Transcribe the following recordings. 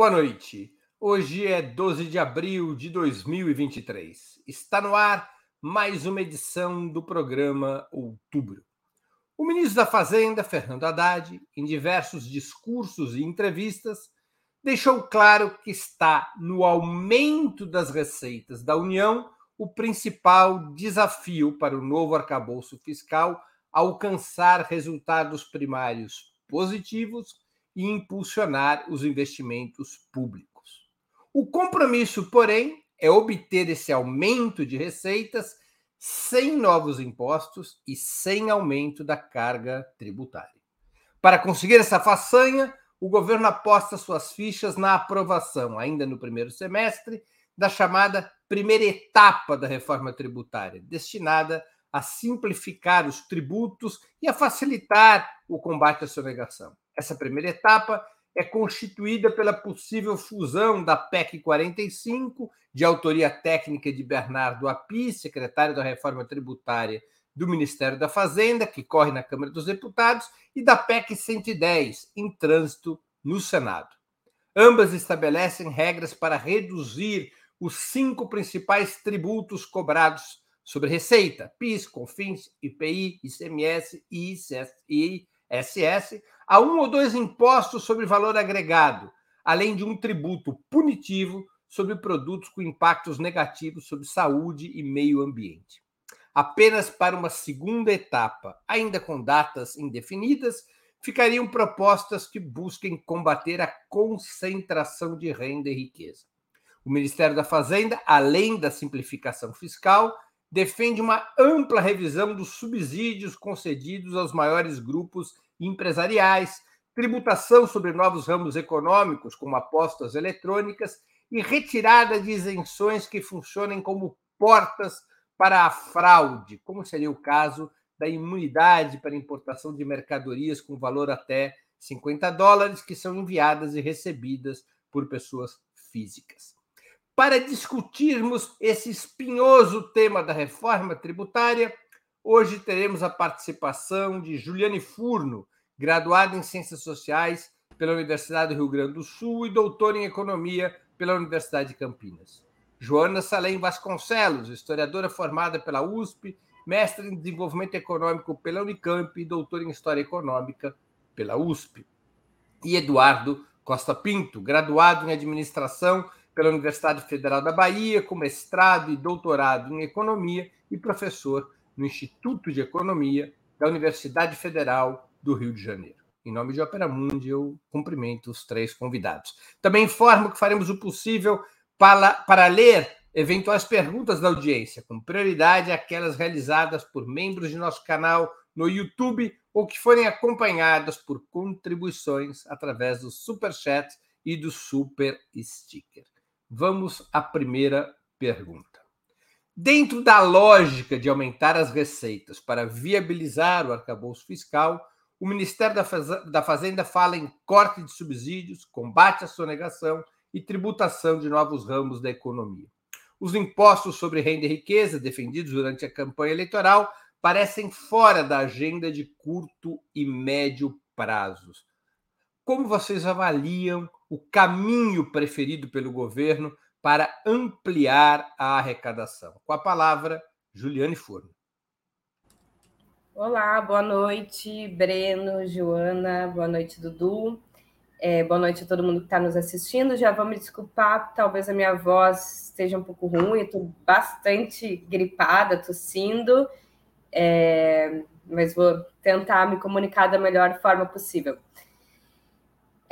Boa noite. Hoje é 12 de abril de 2023. Está no ar mais uma edição do programa Outubro. O ministro da Fazenda, Fernando Haddad, em diversos discursos e entrevistas, deixou claro que está no aumento das receitas da União o principal desafio para o novo arcabouço fiscal alcançar resultados primários positivos e impulsionar os investimentos públicos. O compromisso, porém, é obter esse aumento de receitas sem novos impostos e sem aumento da carga tributária. Para conseguir essa façanha, o governo aposta suas fichas na aprovação, ainda no primeiro semestre, da chamada primeira etapa da reforma tributária, destinada a simplificar os tributos e a facilitar o combate à sonegação. Essa primeira etapa é constituída pela possível fusão da PEC 45, de autoria técnica de Bernardo Api, secretário da Reforma Tributária do Ministério da Fazenda, que corre na Câmara dos Deputados, e da PEC 110, em trânsito no Senado. Ambas estabelecem regras para reduzir os cinco principais tributos cobrados sobre receita, PIS, COFINS, IPI, ICMS e ISS, a um ou dois impostos sobre valor agregado, além de um tributo punitivo sobre produtos com impactos negativos sobre saúde e meio ambiente. Apenas para uma segunda etapa, ainda com datas indefinidas, ficariam propostas que busquem combater a concentração de renda e riqueza. O Ministério da Fazenda, além da simplificação fiscal, defende uma ampla revisão dos subsídios concedidos aos maiores grupos empresariais, tributação sobre novos ramos econômicos, como apostas eletrônicas, e retirada de isenções que funcionem como portas para a fraude, como seria o caso da imunidade para importação de mercadorias com valor até 50 dólares, que são enviadas e recebidas por pessoas físicas para discutirmos esse espinhoso tema da reforma tributária. Hoje teremos a participação de Juliane Furno, graduada em Ciências Sociais pela Universidade do Rio Grande do Sul e doutora em Economia pela Universidade de Campinas. Joana Salem Vasconcelos, historiadora formada pela USP, mestre em Desenvolvimento Econômico pela Unicamp e doutora em História Econômica pela USP. E Eduardo Costa Pinto, graduado em Administração pela Universidade Federal da Bahia, com mestrado e doutorado em economia e professor no Instituto de Economia da Universidade Federal do Rio de Janeiro. Em nome de Opera Mundi, eu cumprimento os três convidados. Também informo que faremos o possível para, para ler eventuais perguntas da audiência, com prioridade aquelas realizadas por membros de nosso canal no YouTube ou que forem acompanhadas por contribuições através do Super Chat e do Super Sticker. Vamos à primeira pergunta. Dentro da lógica de aumentar as receitas para viabilizar o arcabouço fiscal, o Ministério da Fazenda fala em corte de subsídios, combate à sonegação e tributação de novos ramos da economia. Os impostos sobre renda e riqueza, defendidos durante a campanha eleitoral, parecem fora da agenda de curto e médio prazos. Como vocês avaliam o caminho preferido pelo governo para ampliar a arrecadação. Com a palavra, Juliane Forno. Olá, boa noite, Breno, Joana, boa noite, Dudu. É, boa noite a todo mundo que está nos assistindo. Já vou me desculpar, talvez a minha voz esteja um pouco ruim, estou bastante gripada, tossindo, é, mas vou tentar me comunicar da melhor forma possível.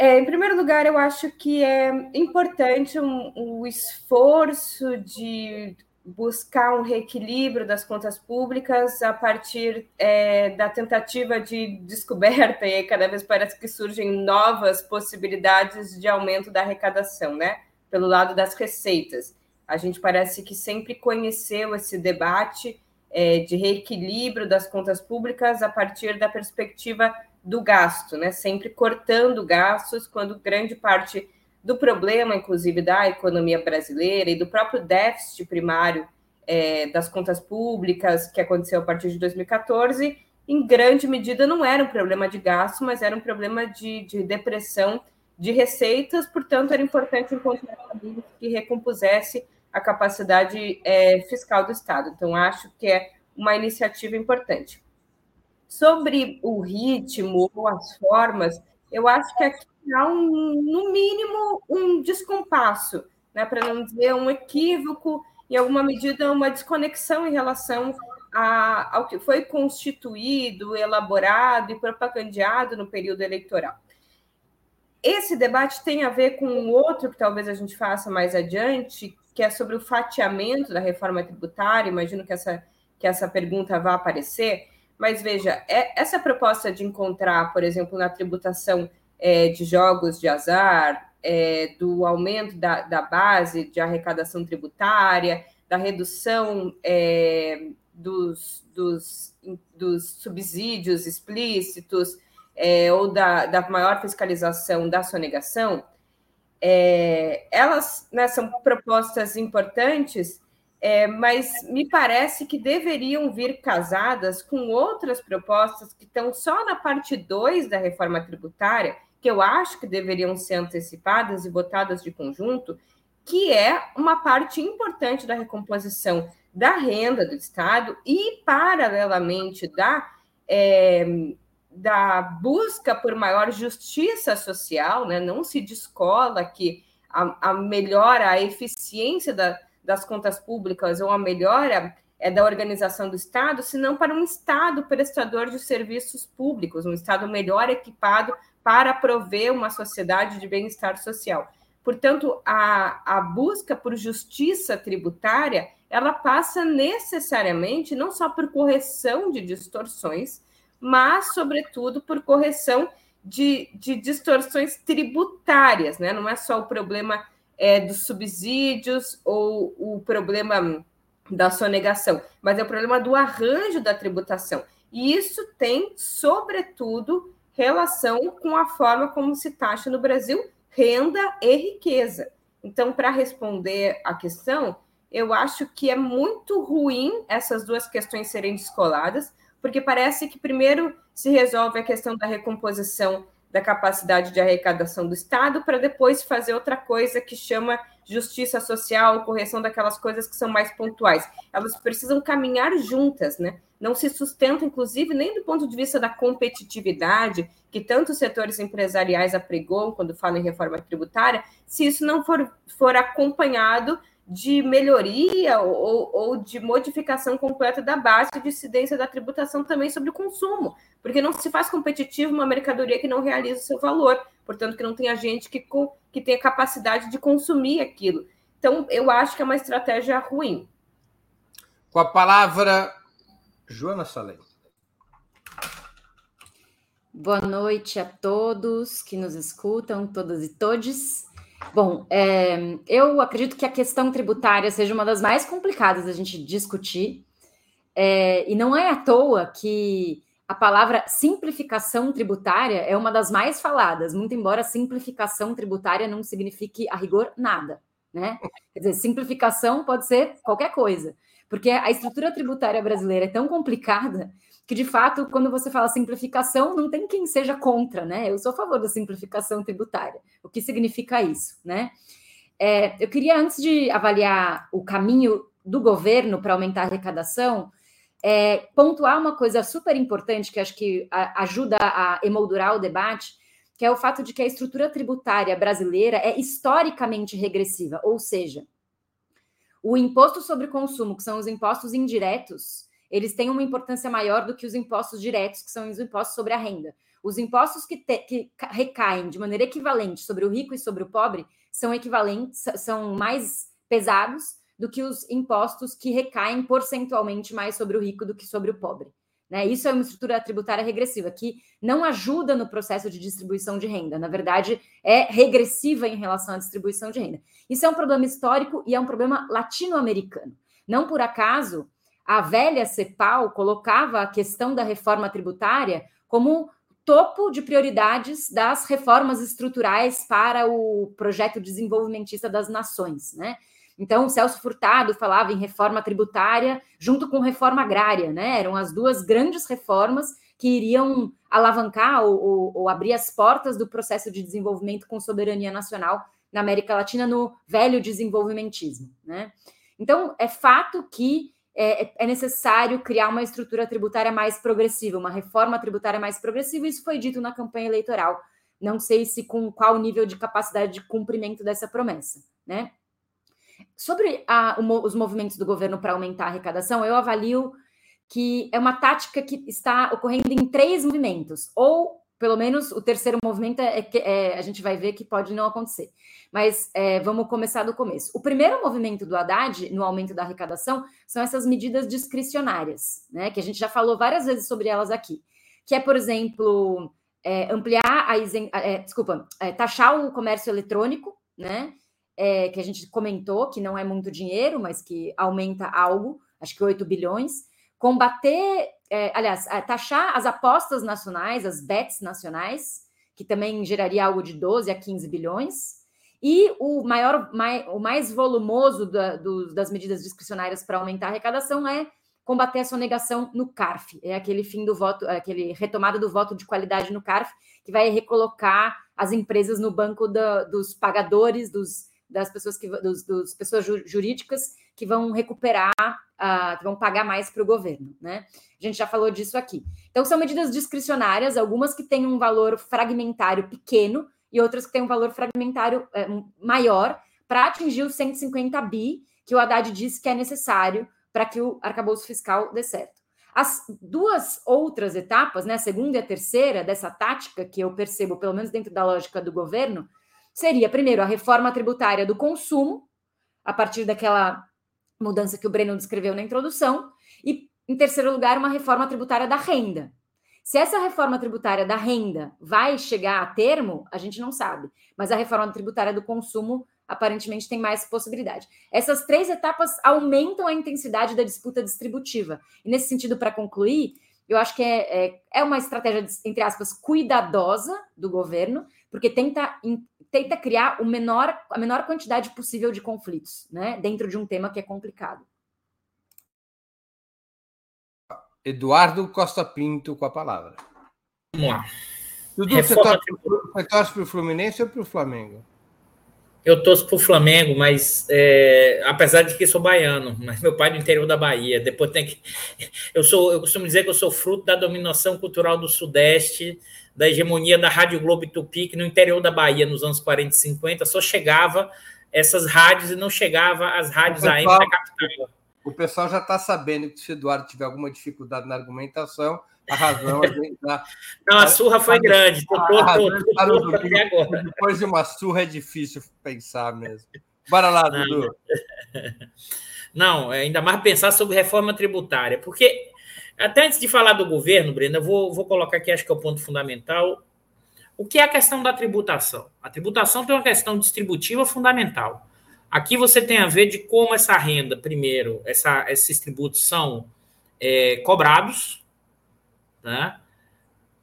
É, em primeiro lugar, eu acho que é importante o um, um esforço de buscar um reequilíbrio das contas públicas a partir é, da tentativa de descoberta, e cada vez parece que surgem novas possibilidades de aumento da arrecadação, né? Pelo lado das receitas. A gente parece que sempre conheceu esse debate é, de reequilíbrio das contas públicas a partir da perspectiva do gasto, né? Sempre cortando gastos, quando grande parte do problema, inclusive, da economia brasileira e do próprio déficit primário é, das contas públicas que aconteceu a partir de 2014, em grande medida não era um problema de gasto, mas era um problema de, de depressão de receitas, portanto, era importante encontrar caminhos que recompusesse a capacidade é, fiscal do Estado. Então, acho que é uma iniciativa importante. Sobre o ritmo ou as formas, eu acho que aqui há, um, no mínimo, um descompasso, né, para não dizer um equívoco, em alguma medida, uma desconexão em relação a, ao que foi constituído, elaborado e propagandeado no período eleitoral. Esse debate tem a ver com um outro que talvez a gente faça mais adiante, que é sobre o fatiamento da reforma tributária. Imagino que essa, que essa pergunta vá aparecer. Mas veja, é, essa proposta de encontrar, por exemplo, na tributação é, de jogos de azar, é, do aumento da, da, base de arrecadação tributária, da redução é, dos, dos, dos, subsídios explícitos é, ou da, da, maior fiscalização da sonegação, é, elas né, são propostas importantes é, mas me parece que deveriam vir casadas com outras propostas que estão só na parte 2 da reforma tributária, que eu acho que deveriam ser antecipadas e votadas de conjunto, que é uma parte importante da recomposição da renda do Estado e, paralelamente, da, é, da busca por maior justiça social, né? não se descola que a, a melhora a eficiência da das contas públicas ou a melhora é, da organização do Estado, senão para um Estado prestador de serviços públicos, um Estado melhor equipado para prover uma sociedade de bem-estar social. Portanto, a, a busca por justiça tributária, ela passa necessariamente não só por correção de distorções, mas, sobretudo, por correção de, de distorções tributárias, né? Não é só o problema é, dos subsídios ou o problema da sonegação, mas é o problema do arranjo da tributação. E isso tem, sobretudo, relação com a forma como se taxa no Brasil renda e riqueza. Então, para responder a questão, eu acho que é muito ruim essas duas questões serem descoladas, porque parece que primeiro se resolve a questão da recomposição da capacidade de arrecadação do Estado, para depois fazer outra coisa que chama justiça social, correção daquelas coisas que são mais pontuais. Elas precisam caminhar juntas, né? Não se sustenta, inclusive, nem do ponto de vista da competitividade, que tantos setores empresariais apregou quando falam em reforma tributária, se isso não for, for acompanhado de melhoria ou, ou, de modificação completa da base de incidência da tributação também sobre o consumo, porque não se faz competitivo uma mercadoria que não realiza o seu valor, portanto, que não tem gente que, que tenha capacidade de consumir aquilo. Então, eu acho que é uma estratégia ruim. Com a palavra, Joana Salem. Boa noite a todos que nos escutam, todas e todes. Bom, é, eu acredito que a questão tributária seja uma das mais complicadas da gente discutir, é, e não é à toa que a palavra simplificação tributária é uma das mais faladas, muito embora simplificação tributária não signifique a rigor nada, né? Quer dizer, simplificação pode ser qualquer coisa, porque a estrutura tributária brasileira é tão complicada que de fato, quando você fala simplificação, não tem quem seja contra, né? Eu sou a favor da simplificação tributária. O que significa isso, né? É, eu queria, antes de avaliar o caminho do governo para aumentar a arrecadação, é, pontuar uma coisa super importante que acho que a, ajuda a emoldurar o debate, que é o fato de que a estrutura tributária brasileira é historicamente regressiva, ou seja, o imposto sobre consumo, que são os impostos indiretos, eles têm uma importância maior do que os impostos diretos, que são os impostos sobre a renda. Os impostos que, te, que recaem de maneira equivalente sobre o rico e sobre o pobre são equivalentes, são mais pesados do que os impostos que recaem porcentualmente mais sobre o rico do que sobre o pobre. Né? Isso é uma estrutura tributária regressiva, que não ajuda no processo de distribuição de renda. Na verdade, é regressiva em relação à distribuição de renda. Isso é um problema histórico e é um problema latino-americano. Não por acaso, a velha CEPAL colocava a questão da reforma tributária como topo de prioridades das reformas estruturais para o projeto desenvolvimentista das nações, né? Então, Celso Furtado falava em reforma tributária junto com reforma agrária, né? Eram as duas grandes reformas que iriam alavancar ou, ou, ou abrir as portas do processo de desenvolvimento com soberania nacional na América Latina no velho desenvolvimentismo. Né? Então, é fato que é, é, necessário criar uma estrutura tributária mais progressiva, uma reforma tributária mais progressiva, isso foi dito na campanha eleitoral. Não sei se com qual nível de capacidade de cumprimento dessa promessa. Né? Sobre a, os movimentos do governo para aumentar a arrecadação, eu avalio que é uma tática que está ocorrendo em três movimentos, ou pelo menos o terceiro movimento é, que é, a gente vai ver que pode não acontecer. Mas é, vamos começar do começo. O primeiro movimento do Haddad no aumento da arrecadação são essas medidas discricionárias, né? Que a gente já falou várias vezes sobre elas aqui. Que é, por exemplo, é, ampliar a isen... É, desculpa, é, taxar o comércio eletrônico, né? É, que a gente comentou que não é muito dinheiro, mas que aumenta algo, acho que 8 bilhões combater, é, aliás, taxar as apostas nacionais, as bets nacionais, que também geraria algo de 12 a 15 bilhões, e o maior, mai, o mais volumoso da, do, das medidas discricionárias para aumentar a arrecadação é combater a sonegação no CARF, é aquele fim do voto, é aquele retomada do voto de qualidade no CARF, que vai recolocar as empresas no banco da, dos pagadores, dos, das pessoas que dos, dos pessoas jurídicas que vão recuperar, uh, que vão pagar mais para o governo, né? A gente já falou disso aqui. Então, são medidas discricionárias, algumas que têm um valor fragmentário pequeno e outras que têm um valor fragmentário é, maior para atingir os 150 bi que o Haddad disse que é necessário para que o arcabouço fiscal dê certo. As duas outras etapas, né, a segunda e a terceira dessa tática, que eu percebo, pelo menos dentro da lógica do governo, seria, primeiro, a reforma tributária do consumo, a partir daquela mudança que o Breno descreveu na introdução, e, em terceiro lugar, uma reforma tributária da renda. Se essa reforma tributária da renda vai chegar a termo, a gente não sabe, mas a reforma tributária do consumo aparentemente tem mais possibilidade. Essas três etapas aumentam a intensidade da disputa distributiva. E nesse sentido, para concluir, eu acho que é, é, é, uma estratégia, entre aspas, cuidadosa do governo, porque tenta tenta criar o menor, a menor quantidade possível de conflitos, né, dentro de um tema que é complicado. Eduardo Costa Pinto com a palavra. Vamos lá. Dudu, você torce, você torce para o Fluminense ou para o Flamengo? Eu torço para o Flamengo, mas é, apesar de que sou baiano, mas meu pai é do interior da Bahia. Depois tem que. Eu sou, eu costumo dizer que eu sou fruto da dominação cultural do Sudeste da hegemonia da Rádio Globo e Tupi, que no interior da Bahia, nos anos 40 e 50, só chegava essas rádios e não chegava as rádios pessoal, AM da capital. O pessoal já está sabendo que se o Eduardo tiver alguma dificuldade na argumentação, a razão é da... Não, a surra foi grande. Tô, tô, tô, agora. Depois de uma surra é difícil pensar mesmo. Bora lá, Dudu. Não, ainda mais pensar sobre reforma tributária, porque até antes de falar do governo, Brenda, eu vou, vou colocar aqui, acho que é o ponto fundamental. O que é a questão da tributação? A tributação tem uma questão distributiva fundamental. Aqui você tem a ver de como essa renda, primeiro, essa, esses tributos são é, cobrados, né?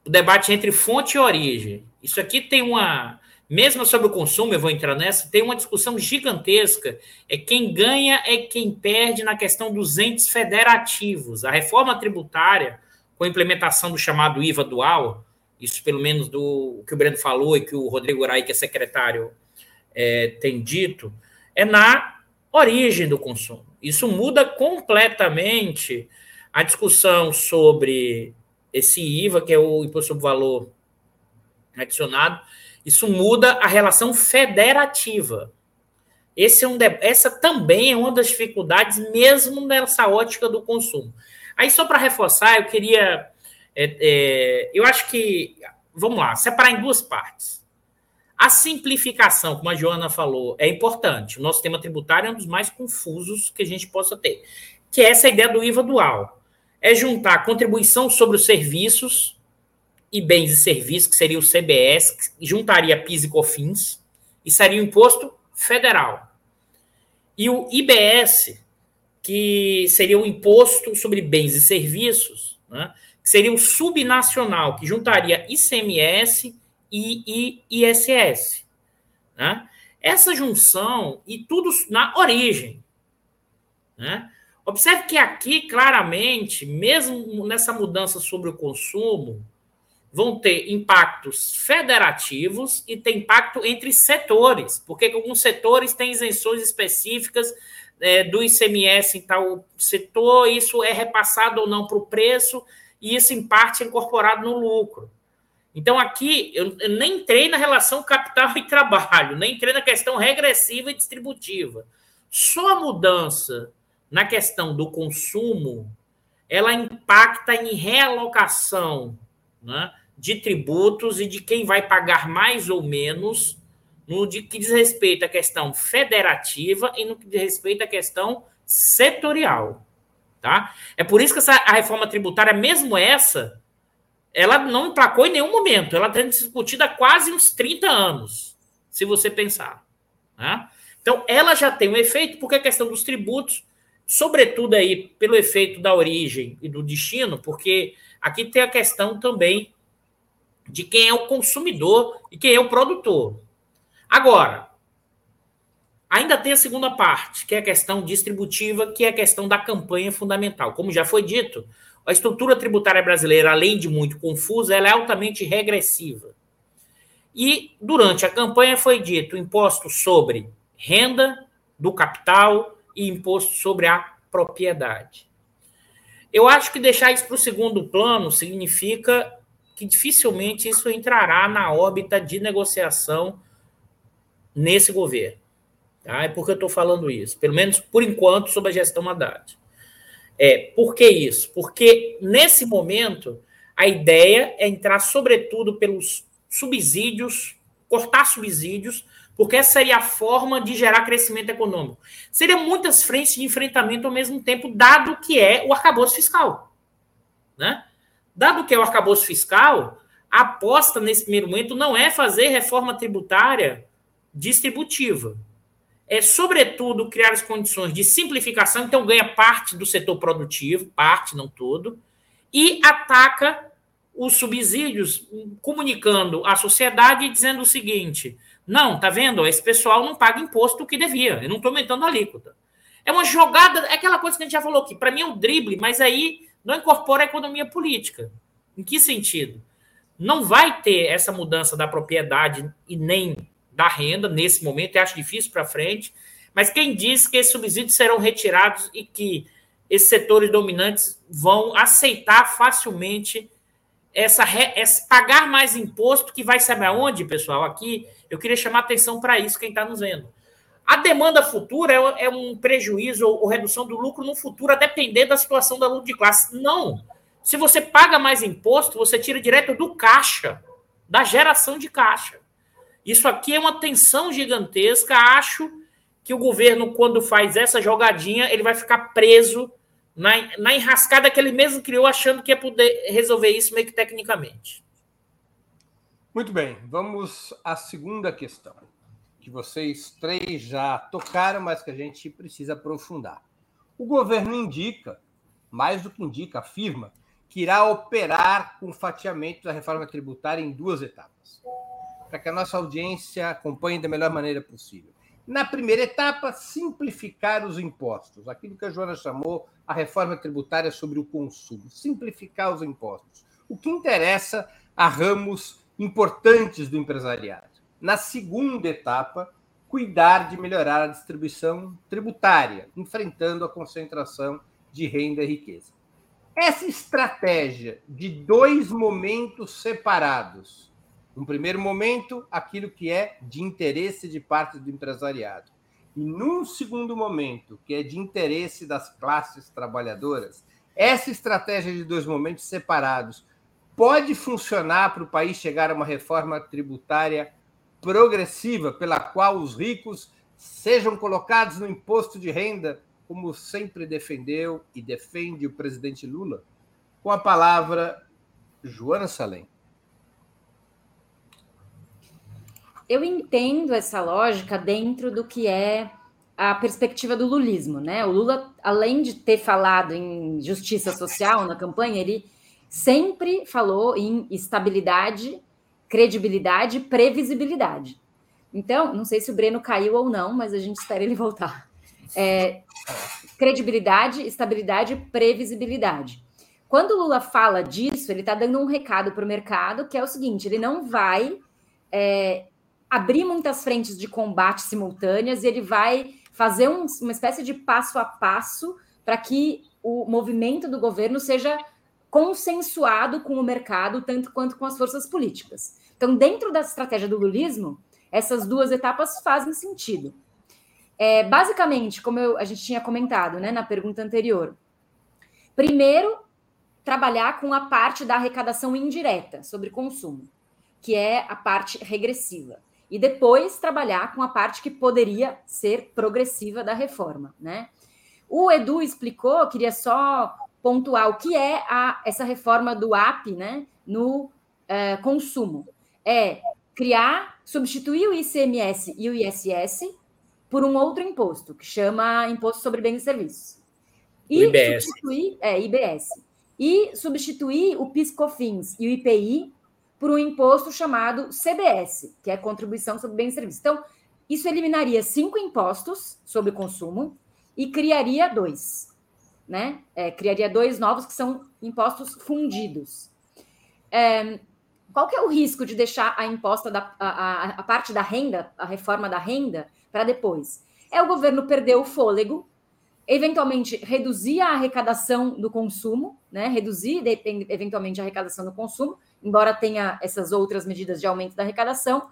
o debate entre fonte e origem. Isso aqui tem uma, mesmo sobre o consumo, eu vou entrar nessa, tem uma discussão gigantesca. É quem ganha é quem perde na questão dos entes federativos. A reforma tributária, com a implementação do chamado IVA dual, isso pelo menos do que o Breno falou e que o Rodrigo Urai, que é secretário, é, tem dito, é na origem do consumo. Isso muda completamente a discussão sobre esse IVA, que é o imposto sobre valor adicionado, isso muda a relação federativa. É um. Essa também é uma das dificuldades, mesmo nessa ótica do consumo. Aí, só para reforçar, eu queria. É, é, eu acho que. Vamos lá, separar em duas partes. A simplificação, como a Joana falou, é importante. O nosso tema tributário é um dos mais confusos que a gente possa ter, que é essa ideia do IVA dual. É juntar contribuição sobre os serviços e bens e serviços, que seria o CBS, que juntaria PIS e COFINS, e seria o imposto federal. E o IBS, que seria o imposto sobre bens e serviços, né, que seria o subnacional, que juntaria ICMS e ISS. Né? Essa junção, e tudo na origem. Né? Observe que aqui, claramente, mesmo nessa mudança sobre o consumo, vão ter impactos federativos e tem impacto entre setores, porque alguns setores têm isenções específicas é, do ICMS em tal setor, isso é repassado ou não para o preço, e isso, em parte, é incorporado no lucro. Então, aqui, eu, eu nem entrei na relação capital e trabalho, nem entrei na questão regressiva e distributiva. Só a mudança na questão do consumo, ela impacta em realocação né, de tributos e de quem vai pagar mais ou menos no que diz respeito à questão federativa e no que diz respeito à questão setorial. Tá? É por isso que essa, a reforma tributária, mesmo essa, ela não emplacou em nenhum momento. Ela está discutida há quase uns 30 anos, se você pensar. Né? Então, ela já tem um efeito, porque a questão dos tributos, sobretudo aí pelo efeito da origem e do destino, porque aqui tem a questão também de quem é o consumidor e quem é o produtor. Agora, ainda tem a segunda parte, que é a questão distributiva, que é a questão da campanha fundamental. Como já foi dito, a estrutura tributária brasileira, além de muito confusa, ela é altamente regressiva. E durante a campanha foi dito imposto sobre renda do capital e imposto sobre a propriedade. Eu acho que deixar isso para o segundo plano significa que dificilmente isso entrará na órbita de negociação nesse governo. Tá? É porque eu estou falando isso, pelo menos por enquanto, sobre a gestão Haddad. É, por que isso? Porque nesse momento a ideia é entrar sobretudo pelos subsídios, cortar subsídios, porque essa seria a forma de gerar crescimento econômico. Seriam muitas frentes de enfrentamento ao mesmo tempo, dado que é o arcabouço fiscal. Né? Dado que é o arcabouço fiscal, a aposta nesse primeiro momento não é fazer reforma tributária distributiva é, sobretudo, criar as condições de simplificação, então ganha parte do setor produtivo, parte, não todo, e ataca os subsídios, comunicando à sociedade dizendo o seguinte: não, tá vendo? Esse pessoal não paga imposto o que devia, eu não estou aumentando a alíquota. É uma jogada, é aquela coisa que a gente já falou aqui, para mim é um drible, mas aí não incorpora a economia política. Em que sentido? Não vai ter essa mudança da propriedade e nem da renda nesse momento, e acho difícil para frente. Mas quem diz que esses subsídios serão retirados e que esses setores dominantes vão aceitar facilmente essa, essa pagar mais imposto que vai saber aonde, pessoal? Aqui eu queria chamar atenção para isso quem está nos vendo. A demanda futura é, é um prejuízo ou, ou, redução do lucro no futuro, a depender da situação da luta de classe. Não. Se você paga mais imposto, você tira direto do caixa, da geração de caixa. Isso aqui é uma tensão gigantesca. Acho que o governo, quando faz essa jogadinha, ele vai ficar preso na, na enrascada que ele mesmo criou, achando que ia poder resolver isso meio que tecnicamente. Muito bem, vamos à segunda questão, que vocês três já tocaram, mas que a gente precisa aprofundar. O governo indica, mais do que indica, afirma, que irá operar com o fatiamento da reforma tributária em duas etapas para que a nossa audiência acompanhe da melhor maneira possível. Na primeira etapa, simplificar os impostos, aquilo que a Joana chamou a reforma tributária sobre o consumo, simplificar os impostos. O que interessa a ramos importantes do empresariado. Na segunda etapa, cuidar de melhorar a distribuição tributária, enfrentando a concentração de renda e riqueza. Essa estratégia de dois momentos separados num primeiro momento, aquilo que é de interesse de parte do empresariado. E num segundo momento, que é de interesse das classes trabalhadoras, essa estratégia de dois momentos separados pode funcionar para o país chegar a uma reforma tributária progressiva, pela qual os ricos sejam colocados no imposto de renda, como sempre defendeu e defende o presidente Lula? Com a palavra, Joana Salem. Eu entendo essa lógica dentro do que é a perspectiva do lulismo, né? O Lula, além de ter falado em justiça social na campanha, ele sempre falou em estabilidade, credibilidade, previsibilidade. Então, não sei se o Breno caiu ou não, mas a gente espera ele voltar. é, credibilidade, estabilidade previsibilidade. Quando o Lula fala disso, ele está dando um recado para o mercado, que é o seguinte: ele não vai é, abrir muitas frentes de combate simultâneas, ele vai fazer um, uma espécie de passo a passo para que o movimento do governo seja consensuado com o mercado, tanto quanto com as forças políticas. Então, dentro da estratégia do lulismo, essas duas etapas fazem sentido. É, basicamente, como eu, a gente tinha comentado né, na pergunta anterior, primeiro, trabalhar com a parte da arrecadação indireta sobre consumo, que é a parte regressiva. E depois trabalhar com a parte que poderia ser progressiva da reforma. Né? O Edu explicou, queria só pontuar o que é a, essa reforma do AP né, no uh, consumo. É criar, substituir o ICMS e o ISS por um outro imposto, que chama Imposto sobre Bens e Serviços. E IBS. substituir, é, IBS. E substituir o PIS/COFINS e o IPI por um imposto chamado CBS, que é Contribuição sobre Bens e Serviços. Então, isso eliminaria cinco impostos sobre consumo e criaria dois, né? É, criaria dois novos que são impostos fundidos. É, qual que é o risco de deixar a imposta da a, a, a parte da renda, a reforma da renda, para depois? É o governo perder o fôlego, eventualmente reduzir a arrecadação do consumo, né? Reduzir eventualmente a arrecadação do consumo, embora tenha essas outras medidas de aumento da arrecadação,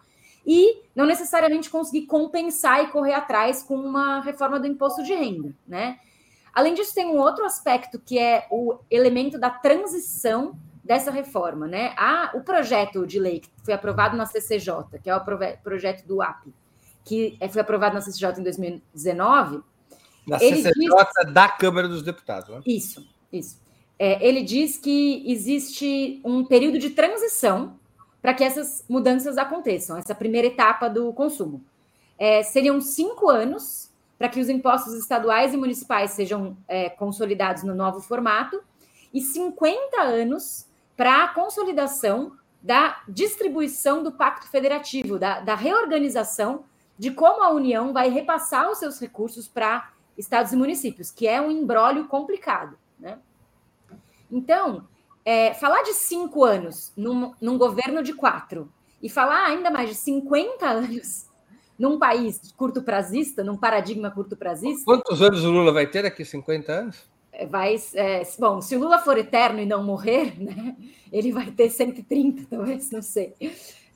e não necessariamente conseguir compensar e correr atrás com uma reforma do imposto de renda, né? Além disso, tem um outro aspecto que é o elemento da transição dessa reforma, né? Ah, o projeto de lei que foi aprovado na CCJ, que é o projeto do AP, que é, foi aprovado na CCJ em 2019. Na CCJ diz... da Câmara dos Deputados, né? Isso, isso. É, ele diz que existe um período de transição para que essas mudanças aconteçam, essa primeira etapa do consumo. É, seriam cinco anos para que os impostos estaduais e municipais sejam é, consolidados no novo formato e 50 anos para a consolidação da distribuição do Pacto Federativo, da, da reorganização de como a União vai repassar os seus recursos para estados e municípios, que é um embrólio complicado. Né? Então, é, falar de cinco anos num, num, governo de quatro e falar ainda mais de 50 anos num país curto prazista, num paradigma curto prazista. Quantos anos o Lula vai ter daqui 50 anos? É, vai, é, bom, se o Lula for eterno e não morrer, né, ele vai ter 130, talvez, não sei.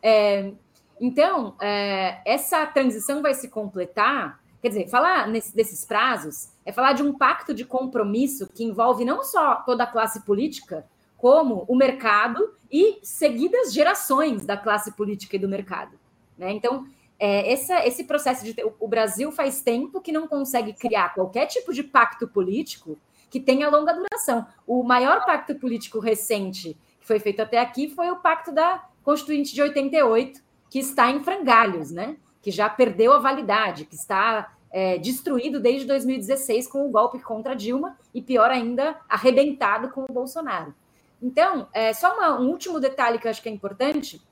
É, então, é, essa transição vai se completar. Quer dizer, falar nesse, desses prazos é falar de um pacto de compromisso que envolve não só toda a classe política, como o mercado e seguidas gerações da classe política e do mercado. Né? Então, é, essa, esse processo de. O Brasil faz tempo que não consegue criar qualquer tipo de pacto político que tenha longa duração. O maior pacto político recente que foi feito até aqui foi o pacto da Constituinte de 88, que está em frangalhos, né? Que já perdeu a validade, que está é, destruído desde 2016 com o golpe contra Dilma e, pior ainda, arrebentado com o Bolsonaro. Então, é, só uma, um último detalhe que eu acho que é importante: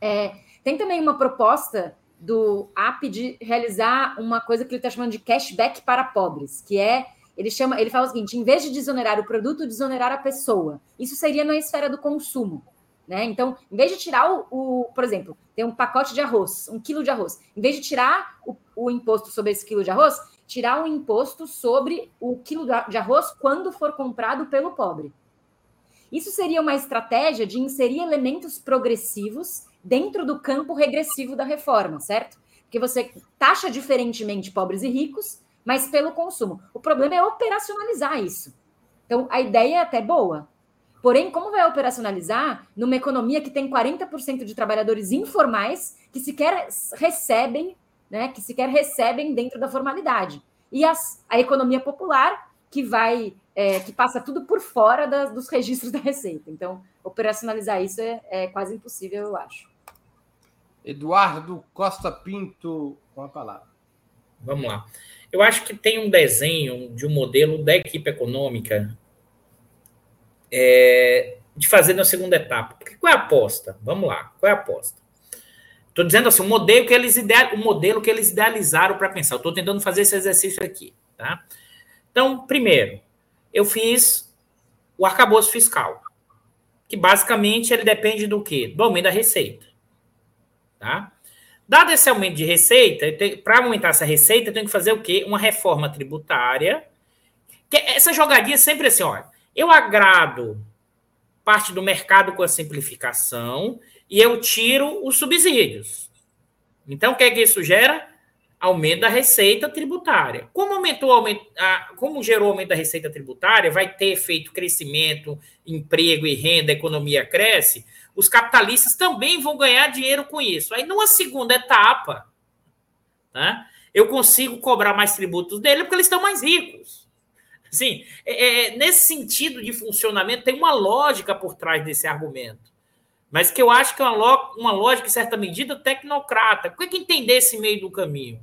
é, tem também uma proposta do AP de realizar uma coisa que ele está chamando de cashback para pobres, que é ele chama, ele fala o seguinte: em vez de desonerar o produto, desonerar a pessoa. Isso seria na esfera do consumo. Né? Então, em vez de tirar o, o, por exemplo, tem um pacote de arroz, um quilo de arroz, em vez de tirar o, o imposto sobre esse quilo de arroz, tirar o imposto sobre o quilo de arroz quando for comprado pelo pobre. Isso seria uma estratégia de inserir elementos progressivos dentro do campo regressivo da reforma, certo? Porque você taxa diferentemente pobres e ricos, mas pelo consumo. O problema é operacionalizar isso. Então, a ideia é até boa. Porém, como vai operacionalizar numa economia que tem 40% de trabalhadores informais que sequer recebem, né, que sequer recebem dentro da formalidade? E as, a economia popular que vai é, que passa tudo por fora das, dos registros da Receita. Então, operacionalizar isso é, é, quase impossível, eu acho. Eduardo Costa Pinto, com a palavra. Vamos lá. Eu acho que tem um desenho de um modelo da equipe econômica é, de fazer na segunda etapa. Porque qual é a aposta? Vamos lá, qual é a aposta? Estou dizendo assim, o modelo que eles, ideal, o modelo que eles idealizaram para pensar. Estou tentando fazer esse exercício aqui. Tá? Então, primeiro, eu fiz o arcabouço fiscal, que basicamente ele depende do quê? Do aumento da receita. Tá? Dado esse aumento de receita, para aumentar essa receita, eu tenho que fazer o quê? Uma reforma tributária. Que essa jogadinha é sempre assim, olha, eu agrado parte do mercado com a simplificação e eu tiro os subsídios. Então, o que é que isso gera? Aumento da receita tributária. Como aumentou aumento, como gerou aumento da receita tributária, vai ter feito crescimento, emprego e renda, a economia cresce, os capitalistas também vão ganhar dinheiro com isso. Aí, numa segunda etapa, né, eu consigo cobrar mais tributos dele porque eles estão mais ricos. Sim, é, é, nesse sentido de funcionamento, tem uma lógica por trás desse argumento. Mas que eu acho que é uma, uma lógica, em certa medida, tecnocrata. Como é que entender esse meio do caminho?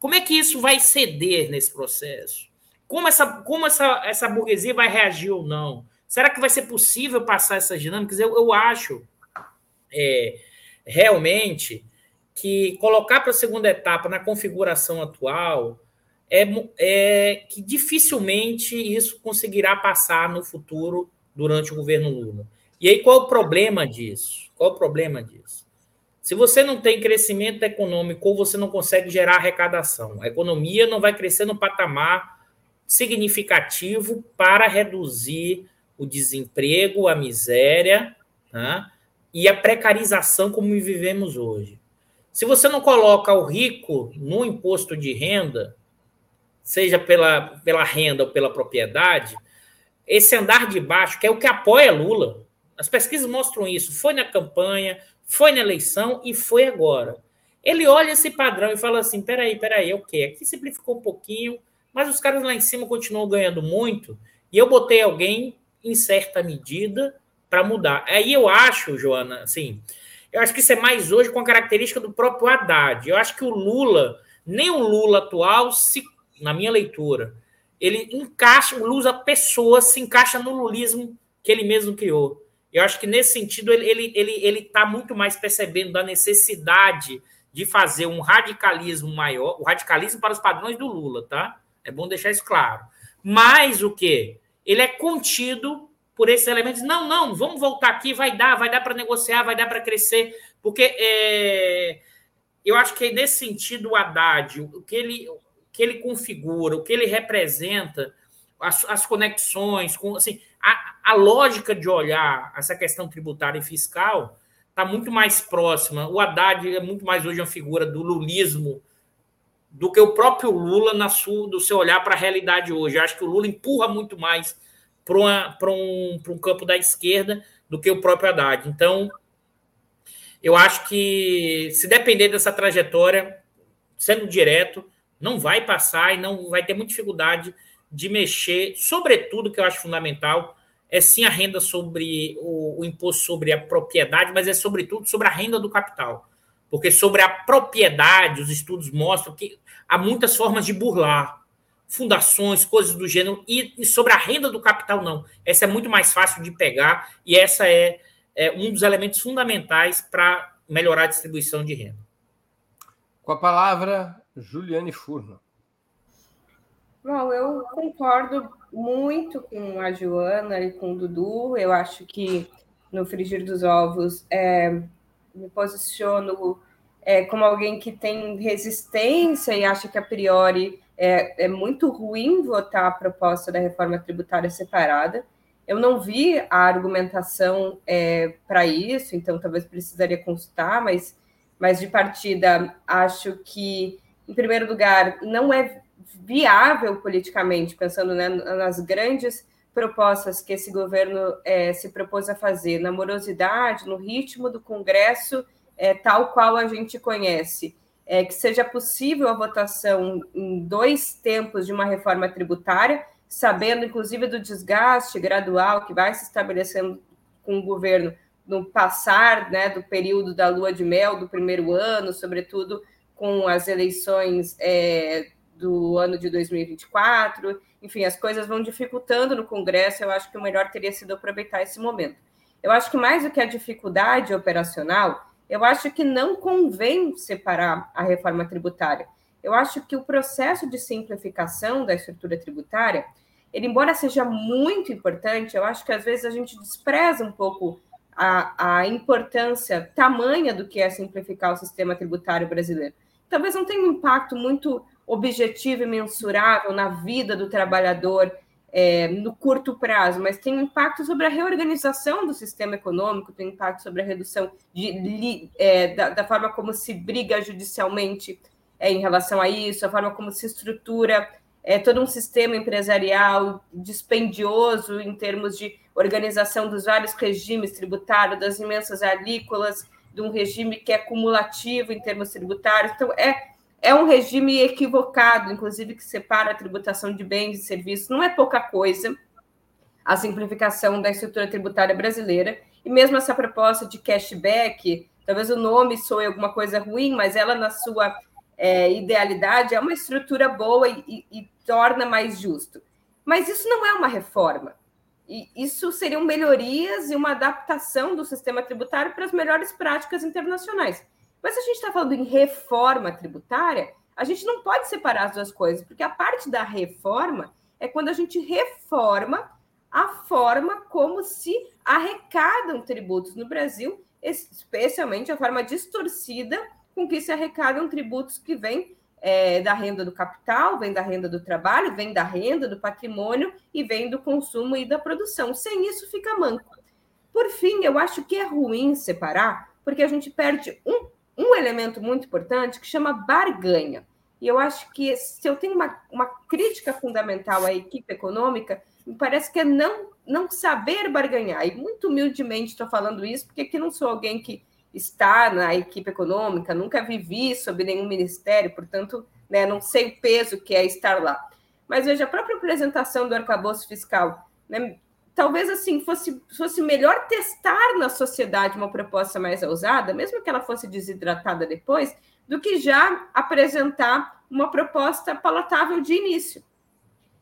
Como é que isso vai ceder nesse processo? Como essa, como essa, essa burguesia vai reagir ou não? Será que vai ser possível passar essas dinâmicas? Eu, eu acho é, realmente que colocar para a segunda etapa na configuração atual é, é que dificilmente isso conseguirá passar no futuro durante o governo Lula. E aí, qual o problema disso? Qual o problema disso? Se você não tem crescimento econômico você não consegue gerar arrecadação, a economia não vai crescer no patamar significativo para reduzir o desemprego, a miséria né? e a precarização como vivemos hoje. Se você não coloca o rico no imposto de renda, seja pela, pela renda ou pela propriedade, esse andar de baixo, que é o que apoia Lula, as pesquisas mostram isso, foi na campanha, foi na eleição e foi agora. Ele olha esse padrão e fala assim: peraí, peraí, é o quê? Aqui simplificou um pouquinho, mas os caras lá em cima continuam ganhando muito, e eu botei alguém, em certa medida, para mudar. Aí eu acho, Joana, assim, eu acho que isso é mais hoje com a característica do próprio Haddad. Eu acho que o Lula, nem o Lula atual se na minha leitura, ele encaixa, o Lula pessoa se encaixa no lulismo que ele mesmo criou. Eu acho que nesse sentido ele ele ele ele está muito mais percebendo da necessidade de fazer um radicalismo maior, o radicalismo para os padrões do Lula, tá? É bom deixar isso claro. Mas o que? Ele é contido por esses elementos. Não, não, vamos voltar aqui, vai dar, vai dar para negociar, vai dar para crescer, porque é, eu acho que nesse sentido o Haddad, o que ele, que ele configura, o que ele representa, as, as conexões, com, assim, a, a lógica de olhar essa questão tributária e fiscal está muito mais próxima. O Haddad é muito mais hoje uma figura do lulismo do que o próprio Lula na sua, do seu olhar para a realidade hoje. Eu acho que o Lula empurra muito mais para um, um campo da esquerda do que o próprio Haddad. Então, eu acho que se depender dessa trajetória, sendo direto, não vai passar e não vai ter muita dificuldade de mexer, sobretudo, que eu acho fundamental, é sim a renda sobre o, o, imposto sobre a propriedade, mas é sobretudo sobre a renda do capital. Porque sobre a propriedade, os estudos mostram que há muitas formas de burlar fundações, coisas do gênero, e, e sobre a renda do capital, não. Essa é muito mais fácil de pegar, e essa é, é um dos elementos fundamentais para melhorar a distribuição de renda. Com a palavra, Juliane Furno. Bom, eu concordo muito com a Joana e com o Dudu. Eu acho que no frigir dos ovos é, me posiciono é, como alguém que tem resistência e acha que a priori é, é muito ruim votar a proposta da reforma tributária separada. Eu não vi a argumentação é, para isso, então talvez precisaria consultar, mas, mas de partida acho que em primeiro lugar, não é viável politicamente, pensando né, nas grandes propostas que esse governo é, se propôs a fazer, na morosidade, no ritmo do Congresso, é, tal qual a gente conhece, é, que seja possível a votação em dois tempos de uma reforma tributária, sabendo inclusive do desgaste gradual que vai se estabelecendo com o governo no passar né, do período da lua de mel, do primeiro ano, sobretudo com as eleições é, do ano de 2024. Enfim, as coisas vão dificultando no Congresso. Eu acho que o melhor teria sido aproveitar esse momento. Eu acho que mais do que a dificuldade operacional, eu acho que não convém separar a reforma tributária. Eu acho que o processo de simplificação da estrutura tributária, ele, embora seja muito importante, eu acho que às vezes a gente despreza um pouco a, a importância tamanha do que é simplificar o sistema tributário brasileiro. Talvez não tenha um impacto muito objetivo e mensurável na vida do trabalhador é, no curto prazo, mas tem impacto sobre a reorganização do sistema econômico, tem impacto sobre a redução de, é, da, da, forma como se briga judicialmente é, em relação a isso, a forma como se estrutura é, todo um sistema empresarial dispendioso em termos de organização dos vários regimes tributários, das imensas alíquotas, de um regime que é cumulativo em termos tributários. Então, é, é um regime equivocado, inclusive, que separa a tributação de bens e serviços. Não é pouca coisa a simplificação da estrutura tributária brasileira. E mesmo essa proposta de cashback, talvez o nome soe alguma coisa ruim, mas ela, na sua é, idealidade, é uma estrutura boa e, e, torna mais justo. Mas isso não é uma reforma. E isso seriam melhorias e uma adaptação do sistema tributário para as melhores práticas internacionais. Mas se a gente está falando em reforma tributária, a gente não pode separar as duas coisas, porque a parte da reforma é quando a gente reforma a forma como se arrecadam tributos no Brasil, especialmente a forma distorcida com que se arrecadam tributos que vêm é, da renda do capital, vem da renda do trabalho, vem da renda do patrimônio e vem do consumo e da produção. Sem isso, fica manco. Por fim, eu acho que é ruim separar, porque a gente perde um, um elemento muito importante que chama barganha. E eu acho que se eu tenho uma, uma crítica fundamental à equipe econômica, me parece que é não, não saber barganhar. E muito humildemente estou falando isso, porque aqui não sou alguém que estar na equipe econômica, nunca vivi sob nenhum ministério, portanto, né, não sei o peso que é estar lá. Mas veja, a própria apresentação do arcabouço fiscal, né, talvez assim fosse, fosse melhor testar na sociedade uma proposta mais ousada, mesmo que ela fosse desidratada depois, do que já apresentar uma proposta palatável de início.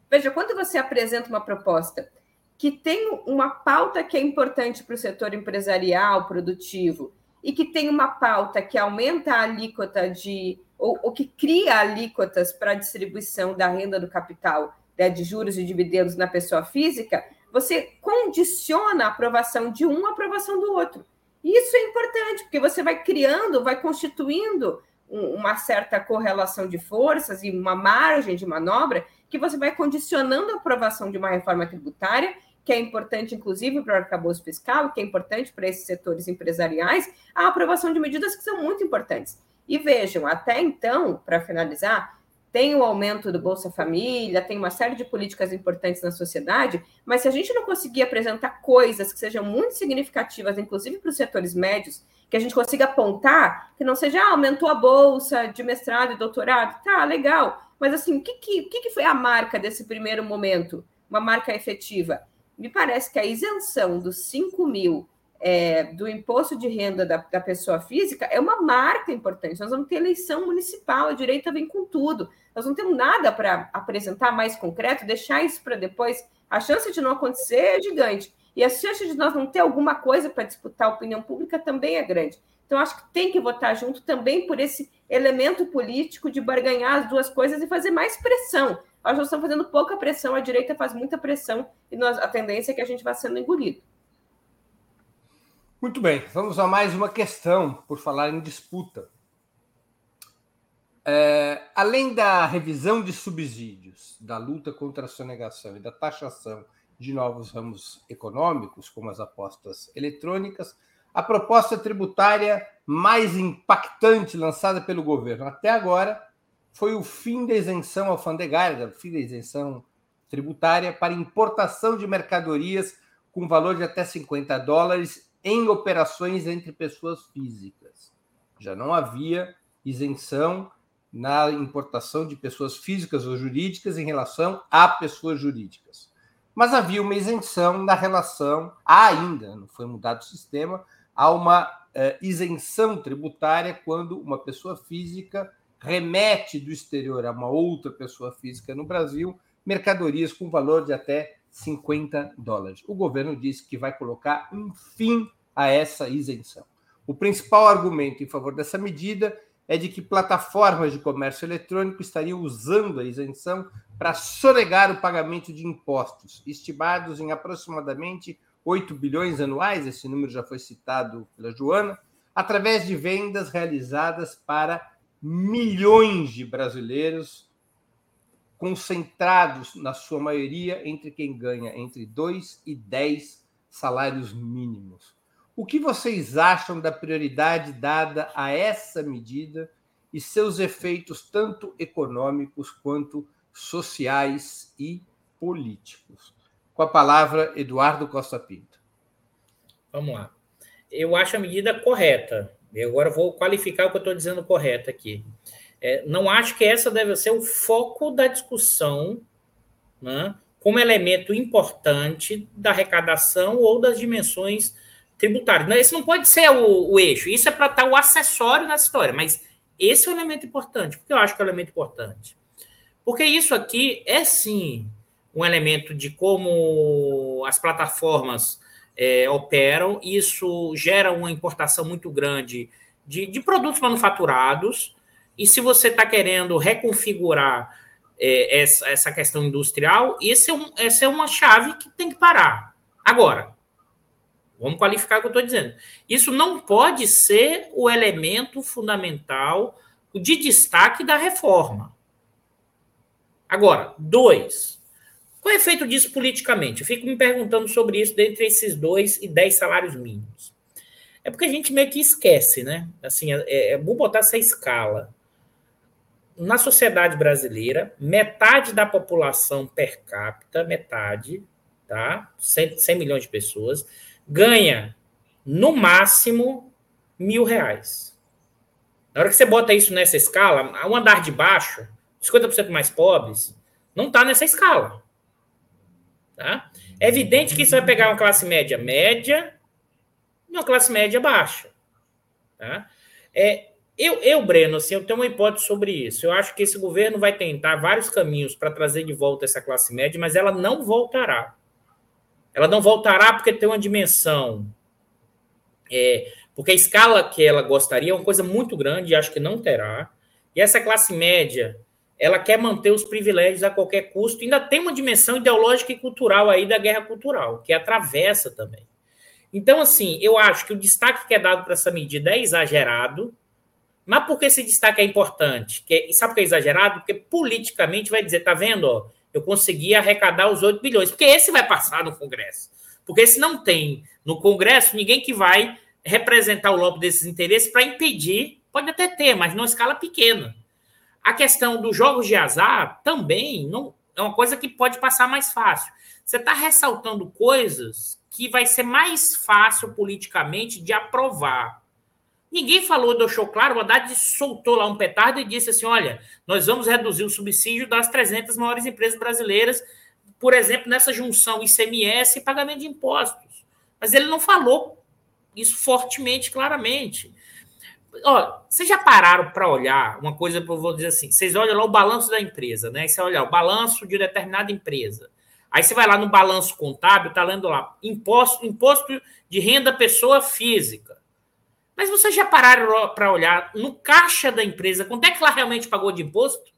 Veja, quando você apresenta uma proposta que tem uma pauta que é importante para o setor empresarial, produtivo, e que tem uma pauta que aumenta a alíquota de, ou, ou que cria alíquotas para a distribuição da renda do capital, né, de juros e dividendos na pessoa física, você condiciona a aprovação de um à aprovação do outro. Isso é importante, porque você vai criando, vai constituindo uma certa correlação de forças e uma margem de manobra que você vai condicionando a aprovação de uma reforma tributária que é importante, inclusive, para o arcabouço fiscal, que é importante para esses setores empresariais, a aprovação de medidas que são muito importantes. E vejam, até então, para finalizar, tem o aumento do Bolsa Família, tem uma série de políticas importantes na sociedade, mas se a gente não conseguir apresentar coisas que sejam muito significativas, inclusive para os setores médios, que a gente consiga apontar, que não seja, ah, aumentou a bolsa de mestrado e doutorado, tá, legal, mas assim, o que, que, o que foi a marca desse primeiro momento? Uma marca efetiva? Me parece que a isenção dos 5 mil é, do imposto de renda da, da, pessoa física é uma marca importante. Nós vamos ter eleição municipal, a direita vem com tudo. Nós não temos nada para apresentar mais concreto, deixar isso para depois. A chance de não acontecer é gigante. E a chance de nós não ter alguma coisa para disputar a opinião pública também é grande. Então, acho que tem que votar junto também por esse elemento político de barganhar as duas coisas e fazer mais pressão nós estamos fazendo pouca pressão, a direita faz muita pressão e nós, a tendência é que a gente vá sendo engolido. Muito bem, vamos a mais uma questão, por falar em disputa. É, além da revisão de subsídios, da luta contra a sonegação e da taxação de novos ramos econômicos, como as apostas eletrônicas, a proposta tributária mais impactante lançada pelo governo até agora foi o fim da isenção alfandegária, o fim da isenção tributária para importação de mercadorias com valor de até 50 dólares em operações entre pessoas físicas. Já não havia isenção na importação de pessoas físicas ou jurídicas em relação a pessoas jurídicas. Mas havia uma isenção na relação, ainda, não foi mudado o sistema, há uma uh, isenção tributária quando uma pessoa física remete do exterior a uma outra pessoa física no Brasil mercadorias com valor de até 50 dólares. O governo disse que vai colocar um fim a essa isenção. O principal argumento em favor dessa medida é de que plataformas de comércio eletrônico estariam usando a isenção para sonegar o pagamento de impostos, estimados em aproximadamente 8 bilhões anuais, esse número já foi citado pela Joana, através de vendas realizadas para milhões de brasileiros, concentrados, na sua maioria, entre quem ganha entre 2 e 10 salários mínimos. O que vocês acham da prioridade dada a essa medida e seus efeitos tanto econômicos quanto sociais e políticos? Com a palavra, Eduardo Costa Pinto. Vamos lá. Eu acho a medida correta. E agora vou qualificar o que eu estou dizendo correto aqui. É, não acho que essa deve ser o foco da discussão, né, como elemento importante da arrecadação ou das dimensões tributário. Não, esse não pode ser o, o eixo, isso é para estar o acessório na história, mas esse é o elemento importante. Por que eu acho que é o elemento importante? Porque isso aqui é sim um elemento de como as plataformas é, operam, isso gera uma importação muito grande de, de produtos manufaturados, e se você está querendo reconfigurar é, essa, essa questão industrial, esse é um, essa é uma chave que tem que parar. Agora, Vamos qualificar o que eu estou dizendo. Isso não pode ser o elemento fundamental de destaque da reforma. Agora, dois. Qual é o efeito disso politicamente? Eu fico me perguntando sobre isso dentre esses dois e dez salários mínimos. É porque a gente meio que esquece, né? Assim, é, é bom botar essa escala. Na sociedade brasileira, metade da população per capita, metade, tá? 100, 100 milhões de pessoas, ganha no máximo mil reais. Na hora que você bota isso nessa escala, um andar de baixo, 50% mais pobres, não está nessa escala. Tá? É evidente que isso vai pegar uma classe média média e uma classe média baixa. Tá? É, eu, eu, Breno, assim, eu tenho uma hipótese sobre isso. Eu acho que esse governo vai tentar vários caminhos para trazer de volta essa classe média, mas ela não voltará. Ela não voltará porque tem uma dimensão. É, porque a escala que ela gostaria é uma coisa muito grande e acho que não terá. E essa classe média, ela quer manter os privilégios a qualquer custo. Ainda tem uma dimensão ideológica e cultural aí da guerra cultural, que atravessa também. Então, assim, eu acho que o destaque que é dado para essa medida é exagerado. Mas por que esse destaque é importante? Que, e sabe por que é exagerado? Porque politicamente vai dizer, tá vendo? Ó, eu consegui arrecadar os 8 bilhões, porque esse vai passar no Congresso. Porque se não tem no Congresso ninguém que vai representar o lobby desses interesses para impedir, pode até ter, mas numa escala pequena. A questão dos jogos de azar também não é uma coisa que pode passar mais fácil. Você está ressaltando coisas que vai ser mais fácil politicamente de aprovar. Ninguém falou, deixou claro, o Haddad soltou lá um petardo e disse assim: olha, nós vamos reduzir o subsídio das 300 maiores empresas brasileiras, por exemplo, nessa junção ICMS e pagamento de impostos. Mas ele não falou isso fortemente, claramente. Ó, vocês já pararam para olhar uma coisa, eu vou dizer assim: vocês olham lá o balanço da empresa, né? você olha o balanço de determinada empresa. Aí você vai lá no balanço contábil, tá lendo lá imposto, imposto de renda pessoa física. Mas vocês já pararam para olhar no caixa da empresa quanto é que ela realmente pagou de imposto?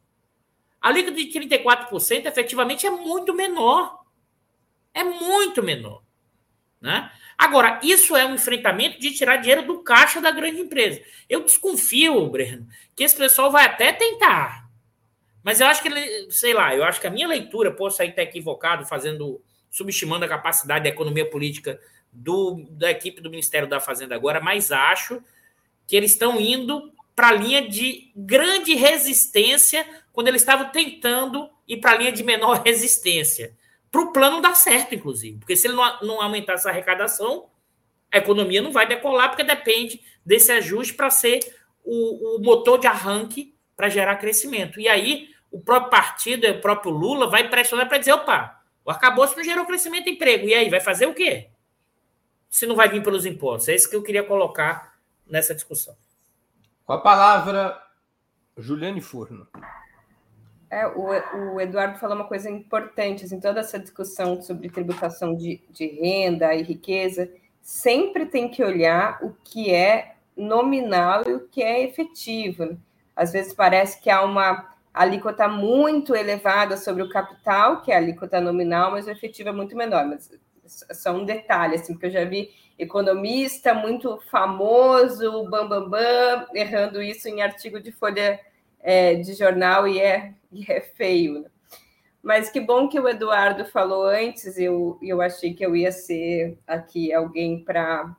A líquida de 34% efetivamente é muito menor. É muito menor. Né? Agora, isso é um enfrentamento de tirar dinheiro do caixa da grande empresa. Eu desconfio, Breno, que esse pessoal vai até tentar. Mas eu acho que, sei lá, eu acho que a minha leitura, posso aí estar equivocado, fazendo, subestimando a capacidade da economia política do, da equipe do Ministério da Fazenda agora, mas acho que eles estão indo para a linha de grande resistência quando eles estavam tentando ir para a linha de menor resistência. Para o plano dar certo, inclusive. Porque se ele não, não aumentar essa arrecadação, a economia não vai decolar, porque depende desse ajuste para ser o, o motor de arranque para gerar crescimento. E aí, o próprio partido, o próprio Lula, vai pressionar para dizer: opa, o arcabouço não gerou crescimento e emprego. E aí, vai fazer o quê? se não vai vir pelos impostos? É isso que eu queria colocar nessa discussão. Com a palavra, Juliane Furno. É, o, o, Eduardo falou uma coisa importante, assim, toda essa discussão sobre tributação de, de renda e riqueza, sempre tem que olhar o que é nominal e o que é efetivo. Às vezes parece que há uma alíquota muito elevada sobre o capital, que é a alíquota nominal, mas o efetivo é muito menor. Mas só um detalhe, assim, porque eu já vi economista muito famoso, bambambam, bam, bam, errando isso em artigo de folha é, de jornal e é, e é feio. Né? Mas que bom que o Eduardo falou antes, eu, eu achei que eu ia ser aqui alguém para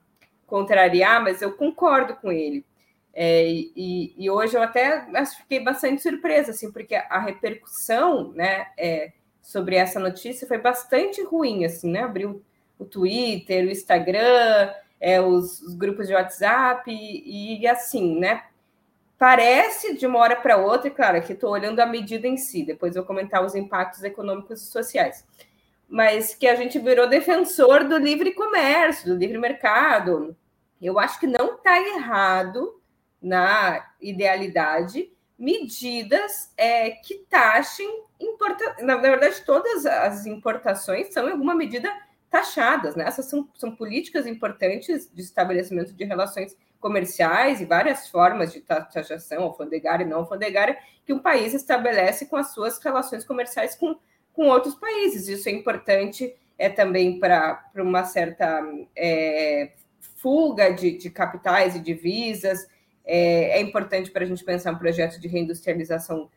contrariar, mas eu concordo com ele. É, e, e, hoje eu até fiquei bastante surpresa, assim, porque a repercussão né, é, sobre essa notícia foi bastante ruim, assim, né? Abriu o Twitter, o Instagram, é, os, os, grupos de WhatsApp e, e, assim, né? Parece de uma hora para outra, claro, aqui estou olhando a medida em si, depois vou comentar os impactos econômicos e sociais, mas que a gente virou defensor do livre comércio, do livre mercado. Eu acho que não está errado na idealidade medidas é, que taxem importa... na, verdade todas as importações são em alguma medida taxadas, né? Essas são, são políticas importantes de estabelecimento de relações comerciais e várias formas de taxação, alfandegária e não alfandegária, que um país estabelece com as suas relações comerciais com, com outros países. Isso é importante é também para uma certa é, fuga de, de, capitais e divisas. É, é importante para a gente pensar um projeto de reindustrialização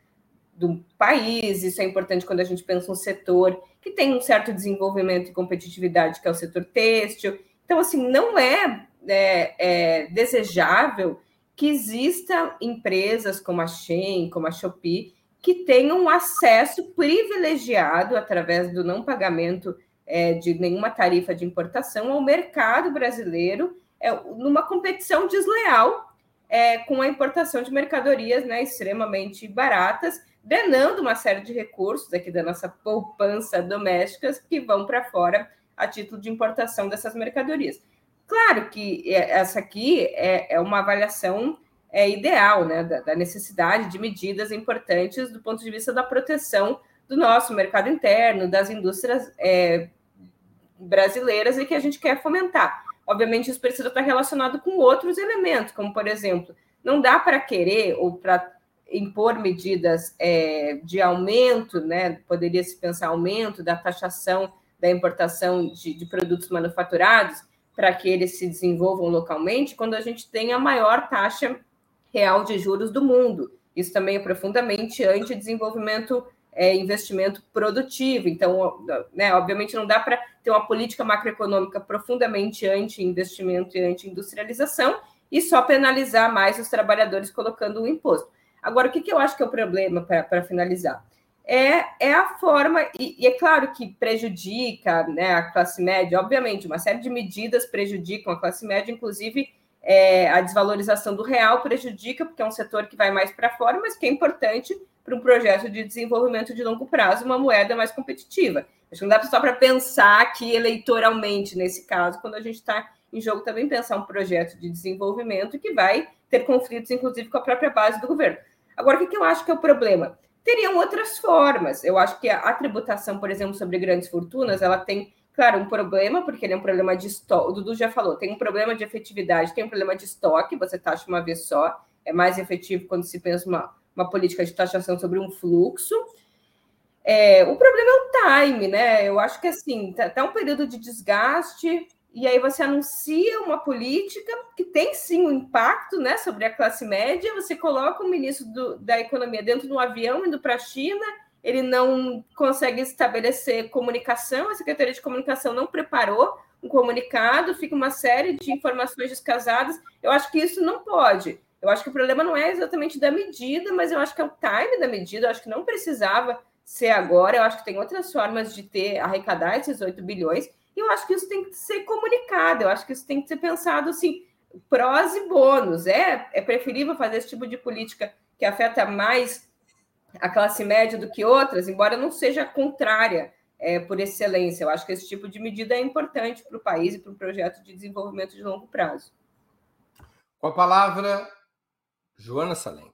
do país, isso é importante quando a gente pensa um setor que tem um certo desenvolvimento e competitividade, que é o setor têxtil. Então, assim, não é, é, é desejável que exista empresas como a Shein, como a Shopee, que tenham acesso privilegiado através do não pagamento é, de nenhuma tarifa de importação ao mercado brasileiro, é, numa competição desleal é, com a importação de mercadorias né, extremamente baratas, drenando uma série de recursos aqui da nossa poupança domésticas que vão para fora a título de importação dessas mercadorias. Claro que é, essa aqui é, é uma avaliação é, ideal, né, da, da, necessidade de medidas importantes do ponto de vista da proteção do nosso mercado interno, das indústrias é, brasileiras e que a gente quer fomentar. Obviamente, isso precisa estar relacionado com outros elementos, como, por exemplo, não dá para querer ou para impor medidas é, de aumento, né? Poderia se pensar aumento da taxação da importação de, de produtos manufaturados para que eles se desenvolvam localmente, quando a gente tem a maior taxa real de juros do mundo. Isso também é profundamente anti-desenvolvimento, é, investimento produtivo. Então, né, obviamente, não dá para ter uma política macroeconômica profundamente anti-investimento e anti-industrialização e só penalizar mais os trabalhadores colocando o imposto. Agora, o que, que eu acho que é o problema, para finalizar? É, é a forma, e, e, é claro que prejudica né, a classe média, obviamente, uma série de medidas prejudicam a classe média, inclusive é, a desvalorização do real prejudica, porque é um setor que vai mais para fora, mas que é importante para um projeto de desenvolvimento de longo prazo, uma moeda mais competitiva. Acho que não dá só para pensar aqui eleitoralmente, nesse caso, quando a gente está em jogo também pensar um projeto de desenvolvimento que vai ter conflitos, inclusive, com a própria base do governo. Agora, o que eu acho que é o problema? Teriam outras formas. Eu acho que a tributação, por exemplo, sobre grandes fortunas, ela tem, claro, um problema, porque ele é um problema de estoque. O Dudu já falou, tem um problema de efetividade, tem um problema de estoque, você taxa uma vez só, é mais efetivo quando se pensa uma, uma política de taxação sobre um fluxo. É, o problema é o time, né? Eu acho que assim, tá, tá um período de desgaste, e aí você anuncia uma política que tem sim um impacto né, sobre a classe média, você coloca o ministro do, da Economia dentro de um avião indo para a China, ele não consegue estabelecer comunicação, a Secretaria de Comunicação não preparou um comunicado, fica uma série de informações descasadas. Eu acho que isso não pode. Eu acho que o problema não é exatamente da medida, mas eu acho que é o time da medida, eu acho que não precisava ser agora, eu acho que tem outras formas de ter arrecadar esses 8 bilhões. E eu acho que isso tem que ser comunicado, eu acho que isso tem que ser pensado assim, prós e bônus. É, é preferível fazer esse tipo de política que afeta mais a classe média do que outras, embora não seja contrária é, por excelência. Eu acho que esse tipo de medida é importante para o país e para um projeto de desenvolvimento de longo prazo. Com a palavra, Joana Salem.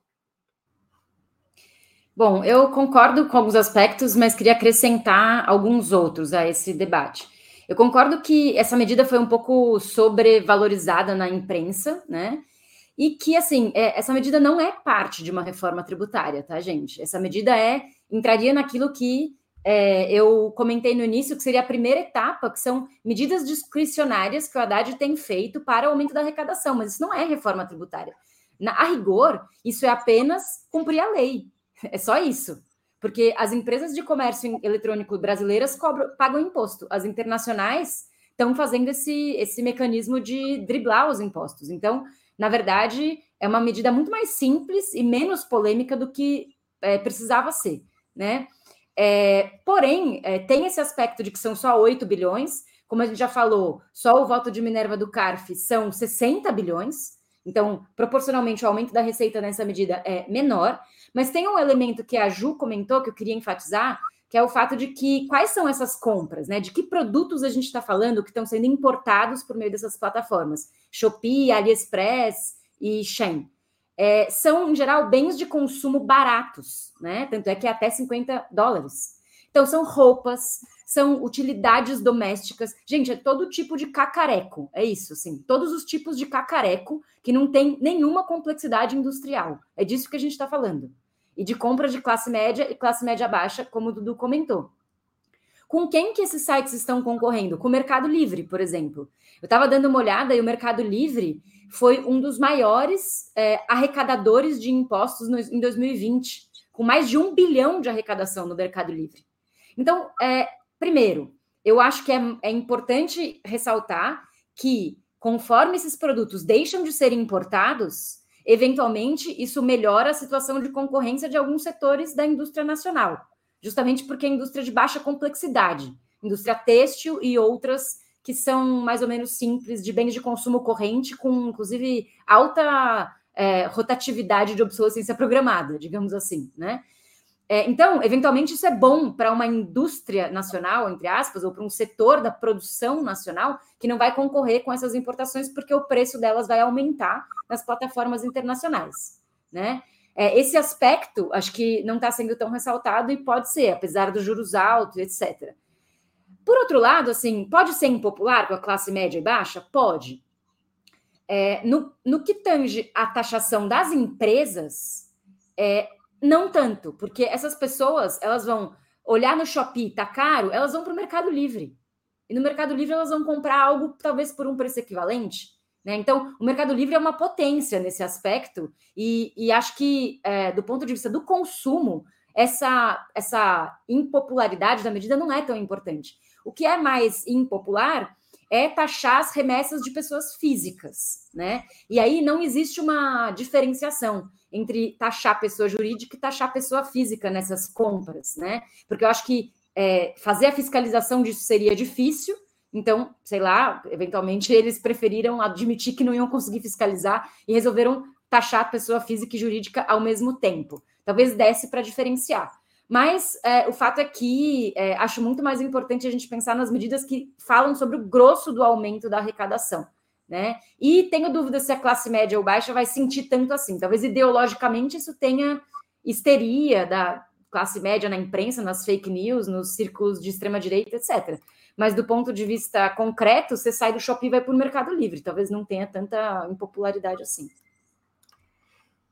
Bom, eu concordo com alguns aspectos, mas queria acrescentar alguns outros a esse debate. Eu concordo que essa medida foi um pouco sobrevalorizada na imprensa, né? e que, assim, é, essa medida não é parte de uma reforma tributária, tá, gente? Essa medida é entraria naquilo que é, eu comentei no início, que seria a primeira etapa, que são medidas discricionárias que o Haddad tem feito para o aumento da arrecadação, mas isso não é reforma tributária. Na, a rigor, isso é apenas cumprir a lei. É só isso. Porque as empresas de comércio eletrônico brasileiras cobram, pagam imposto. As internacionais estão fazendo esse, esse mecanismo de driblar os impostos. Então, na verdade, é uma medida muito mais simples e menos polêmica do que é, precisava ser, né? É, porém, é, tem esse aspecto de que são só 8 bilhões, como a gente já falou, só o voto de Minerva do CARF são 60 bilhões, então, proporcionalmente, o aumento da receita nessa medida é menor, mas tem um elemento que a Ju comentou que eu queria enfatizar, que é o fato de que quais são essas compras, né? De que produtos a gente está falando que estão sendo importados por meio dessas plataformas? Shopee, AliExpress e Shein. É, são, em geral, bens de consumo baratos, né? Tanto é que é até 50 dólares. Então, são roupas, são utilidades domésticas. Gente, é todo tipo de cacareco, é isso, assim. Todos os tipos de cacareco que não tem nenhuma complexidade industrial. É disso que a gente está falando e de compra de classe média e classe média baixa, como o Dudu comentou. Com quem que esses sites estão concorrendo? Com o Mercado Livre, por exemplo. Eu estava dando uma olhada e o Mercado Livre foi um dos maiores é, arrecadadores de impostos no, em 2020, com mais de um bilhão de arrecadação no Mercado Livre. Então, é, primeiro, eu acho que é, é importante ressaltar que, conforme esses produtos deixam de ser importados, eventualmente isso melhora a situação de concorrência de alguns setores da indústria nacional, justamente porque é indústria de baixa complexidade, indústria têxtil e outras que são mais ou menos simples, de bens de consumo corrente, com inclusive alta é, rotatividade de obsolescência programada, digamos assim, né? É, então, eventualmente, isso é bom para uma indústria nacional, entre aspas, ou para um setor da produção nacional que não vai concorrer com essas importações porque o preço delas vai aumentar nas plataformas internacionais, né? É, esse aspecto, acho que não está sendo tão ressaltado e pode ser, apesar dos juros altos, etc. Por outro lado, assim, pode ser impopular com a classe média e baixa? Pode. É, no, no que tange a taxação das empresas, é, não tanto, porque essas pessoas, elas vão olhar no Shopee, tá caro, elas vão para o Mercado Livre. E no Mercado Livre elas vão comprar algo talvez por um preço equivalente. Né? Então, o Mercado Livre é uma potência nesse aspecto, e, e acho que, é, do ponto de vista do consumo, essa, essa impopularidade da medida não é tão importante. O que é mais impopular é taxar as remessas de pessoas físicas, né? E aí não existe uma diferenciação entre taxar pessoa jurídica e taxar pessoa física nessas compras, né? Porque eu acho que é, fazer a fiscalização disso seria difícil, então, sei lá, eventualmente eles preferiram admitir que não iam conseguir fiscalizar e resolveram taxar pessoa física e jurídica ao mesmo tempo. Talvez desse para diferenciar. Mas é, o fato é que é, acho muito mais importante a gente pensar nas medidas que falam sobre o grosso do aumento da arrecadação né? E tenho dúvida se a classe média ou baixa vai sentir tanto assim. Talvez ideologicamente isso tenha histeria da classe média na imprensa, nas fake news, nos círculos de extrema direita, etc. Mas do ponto de vista concreto, você sai do shopping e vai para o Mercado Livre. Talvez não tenha tanta impopularidade assim.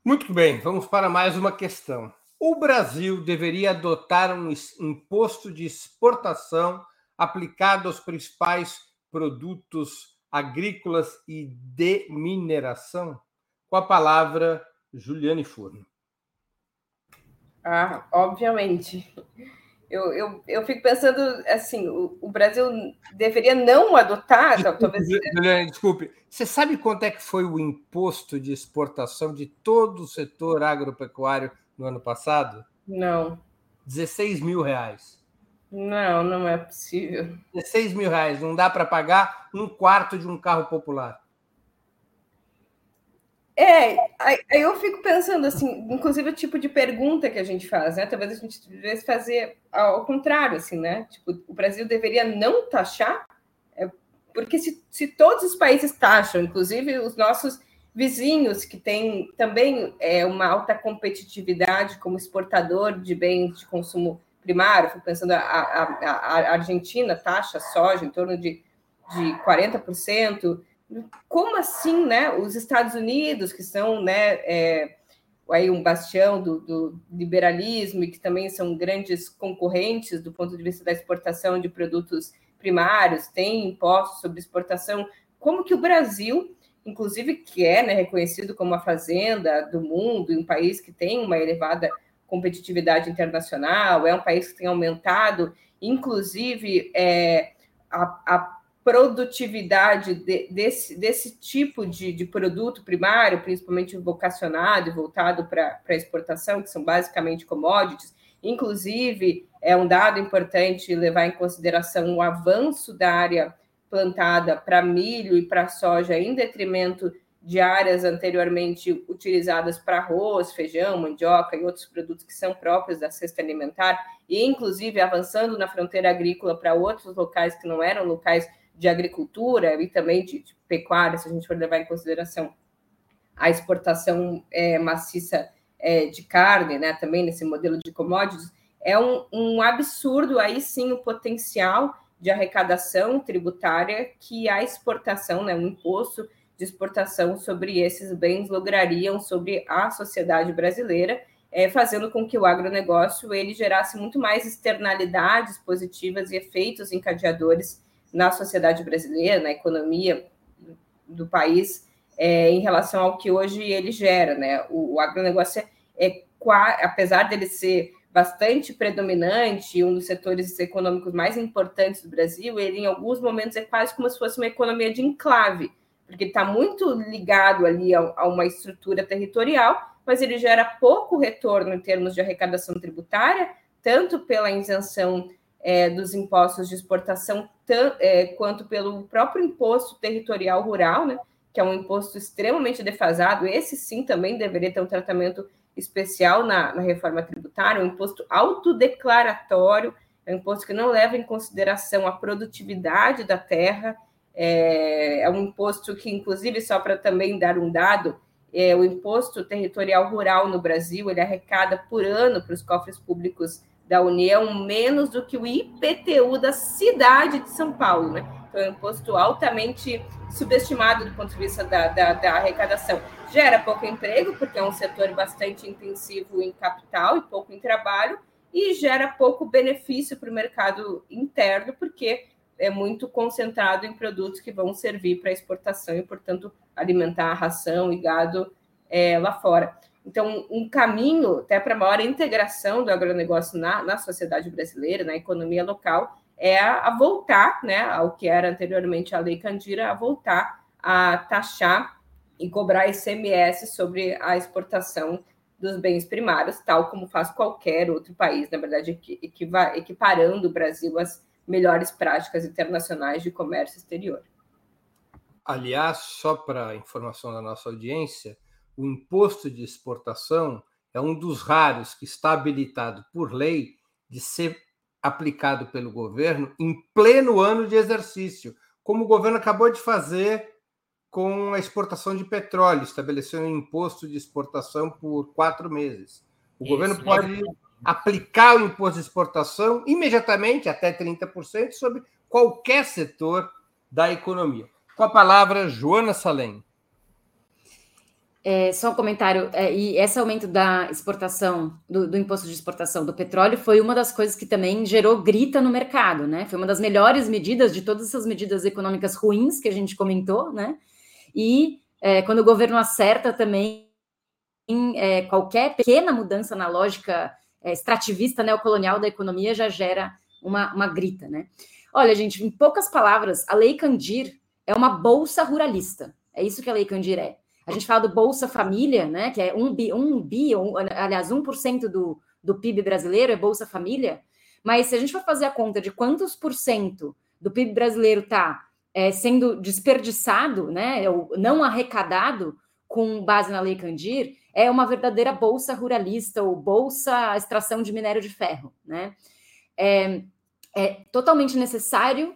Muito bem, vamos para mais uma questão. O Brasil deveria adotar um imposto de exportação aplicado aos principais produtos agrícolas e de mineração, com a palavra Juliane Furno. Ah, obviamente. Eu, eu, eu fico pensando assim, o, o Brasil deveria não adotar, desculpe, talvez. Juliane, desculpe. Você sabe quanto é que foi o imposto de exportação de todo o setor agropecuário no ano passado? Não. 16 mil reais. Não, não é possível. 16 mil reais, não dá para pagar um quarto de um carro popular. É, aí eu fico pensando assim, inclusive o tipo de pergunta que a gente faz, né? Talvez a gente devesse fazer ao contrário, assim, né? Tipo, o Brasil deveria não taxar, é, porque se, se todos os países taxam, inclusive os nossos vizinhos que têm também é, uma alta competitividade como exportador de bens de consumo primário, fui pensando a, a, a Argentina taxa soja em torno de, de 40%, como assim, né? Os Estados Unidos, que são, né, é, aí um bastião do, do, liberalismo e que também são grandes concorrentes do ponto de vista da exportação de produtos primários, tem impostos sobre exportação, como que o Brasil, inclusive que é né, reconhecido como a fazenda do mundo, um país que tem uma elevada competitividade internacional, é um país que tem aumentado, inclusive é, a, a produtividade de, desse, desse tipo de, de produto primário, principalmente vocacionado e voltado para exportação, que são basicamente commodities. Inclusive, é um dado importante levar em consideração o avanço da área plantada para milho e para soja, em detrimento de áreas anteriormente utilizadas para arroz, feijão, mandioca e outros produtos que são próprios da cesta alimentar, e inclusive avançando na fronteira agrícola para outros locais que não eram locais de agricultura e também de, de, pecuária, se a gente for levar em consideração a exportação é, maciça é, de carne, né, também nesse modelo de commodities, é um, um absurdo aí sim o potencial de arrecadação tributária que a exportação, né, um imposto de exportação sobre esses bens lograriam sobre a sociedade brasileira, é, fazendo com que o agronegócio ele gerasse muito mais externalidades positivas e efeitos encadeadores na sociedade brasileira, na economia do país, é, em relação ao que hoje ele gera. Né? O, o agronegócio é, é, apesar dele ser bastante predominante, um dos setores econômicos mais importantes do Brasil, ele em alguns momentos é quase como se fosse uma economia de enclave, porque está muito ligado ali a, a, uma estrutura territorial, mas ele gera pouco retorno em termos de arrecadação tributária, tanto pela isenção é, dos impostos de exportação, é, quanto pelo próprio imposto territorial rural, né, que é um imposto extremamente defasado. Esse sim também deveria ter um tratamento especial na, na reforma tributária, um imposto autodeclaratório, é um imposto que não leva em consideração a produtividade da terra, é, é um imposto que, inclusive, só para também dar um dado, é, o imposto territorial rural no Brasil, ele arrecada por ano para os cofres públicos da União menos do que o IPTU da cidade de São Paulo, né? Então, é um imposto altamente subestimado do ponto de vista da, da, da, arrecadação. Gera pouco emprego, porque é um setor bastante intensivo em capital e pouco em trabalho, e gera pouco benefício para o mercado interno, porque é muito concentrado em produtos que vão servir para exportação e, portanto, alimentar a ração e gado é, lá fora. Então, um caminho até para maior integração do agronegócio na, na sociedade brasileira, na economia local, é a, a, voltar né, ao que era anteriormente a Lei Candira, a voltar a taxar e cobrar ICMS sobre a exportação dos bens primários, tal como faz qualquer outro país, na verdade, equiparando o Brasil às melhores práticas internacionais de comércio exterior. Aliás, só para informação da nossa audiência, o imposto de exportação é um dos raros que está habilitado por lei de ser aplicado pelo governo em pleno ano de exercício, como o governo acabou de fazer com a exportação de petróleo, estabelecendo um imposto de exportação por quatro meses. O Isso, governo pode aplicar o imposto de exportação imediatamente, até 30%, sobre qualquer setor da economia. Com a palavra, Joana Salem. É, só um comentário, é, e esse aumento da exportação, do, do, imposto de exportação do petróleo foi uma das coisas que também gerou grita no mercado, né? Foi uma das melhores medidas de todas essas medidas econômicas ruins que a gente comentou, né? E é, quando o governo acerta também é, qualquer pequena mudança na lógica é, extrativista neocolonial da economia já gera uma, uma grita, né? Olha, gente, em poucas palavras, a Lei Candir é uma bolsa ruralista. É isso que a Lei Candir é a gente fala do Bolsa Família, né? Que é um bi, um bi um, aliás, 1% do, do PIB brasileiro é Bolsa Família. Mas se a gente for fazer a conta de quantos por cento do PIB brasileiro está é, sendo desperdiçado, né? Ou não arrecadado com base na Lei Candir, é uma verdadeira bolsa ruralista ou bolsa extração de minério de ferro, né? É, é totalmente necessário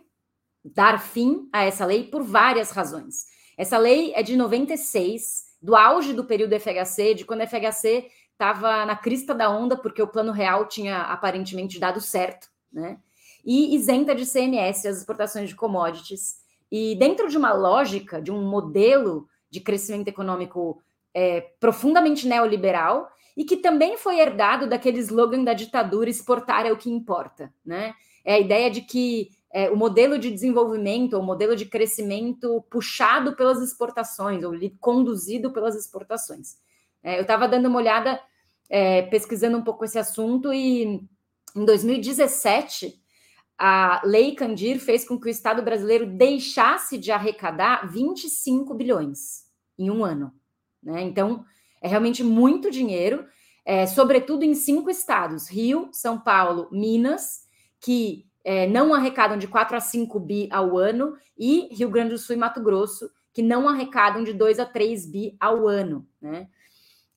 dar fim a essa lei por várias razões. Essa lei é de 96, do auge do período FHC, de quando a FHC estava na crista da onda, porque o plano real tinha aparentemente dado certo, né? E isenta de CMS as exportações de commodities E dentro de uma lógica, de um modelo de crescimento econômico é, profundamente neoliberal e que também foi herdado daquele slogan da ditadura exportar é o que importa, né? É a ideia de que é, o modelo de desenvolvimento, o modelo de crescimento puxado pelas exportações, ou conduzido pelas exportações. É, eu estava dando uma olhada, é, pesquisando um pouco esse assunto, e em 2017, a Lei Candir fez com que o Estado brasileiro deixasse de arrecadar 25 bilhões em um ano. Né? Então, é realmente muito dinheiro, é, sobretudo em cinco estados: Rio, São Paulo, Minas, que é, não arrecadam de 4 a 5 bi ao ano, e Rio Grande do Sul e Mato Grosso, que não arrecadam de 2 a 3 bi ao ano. Né?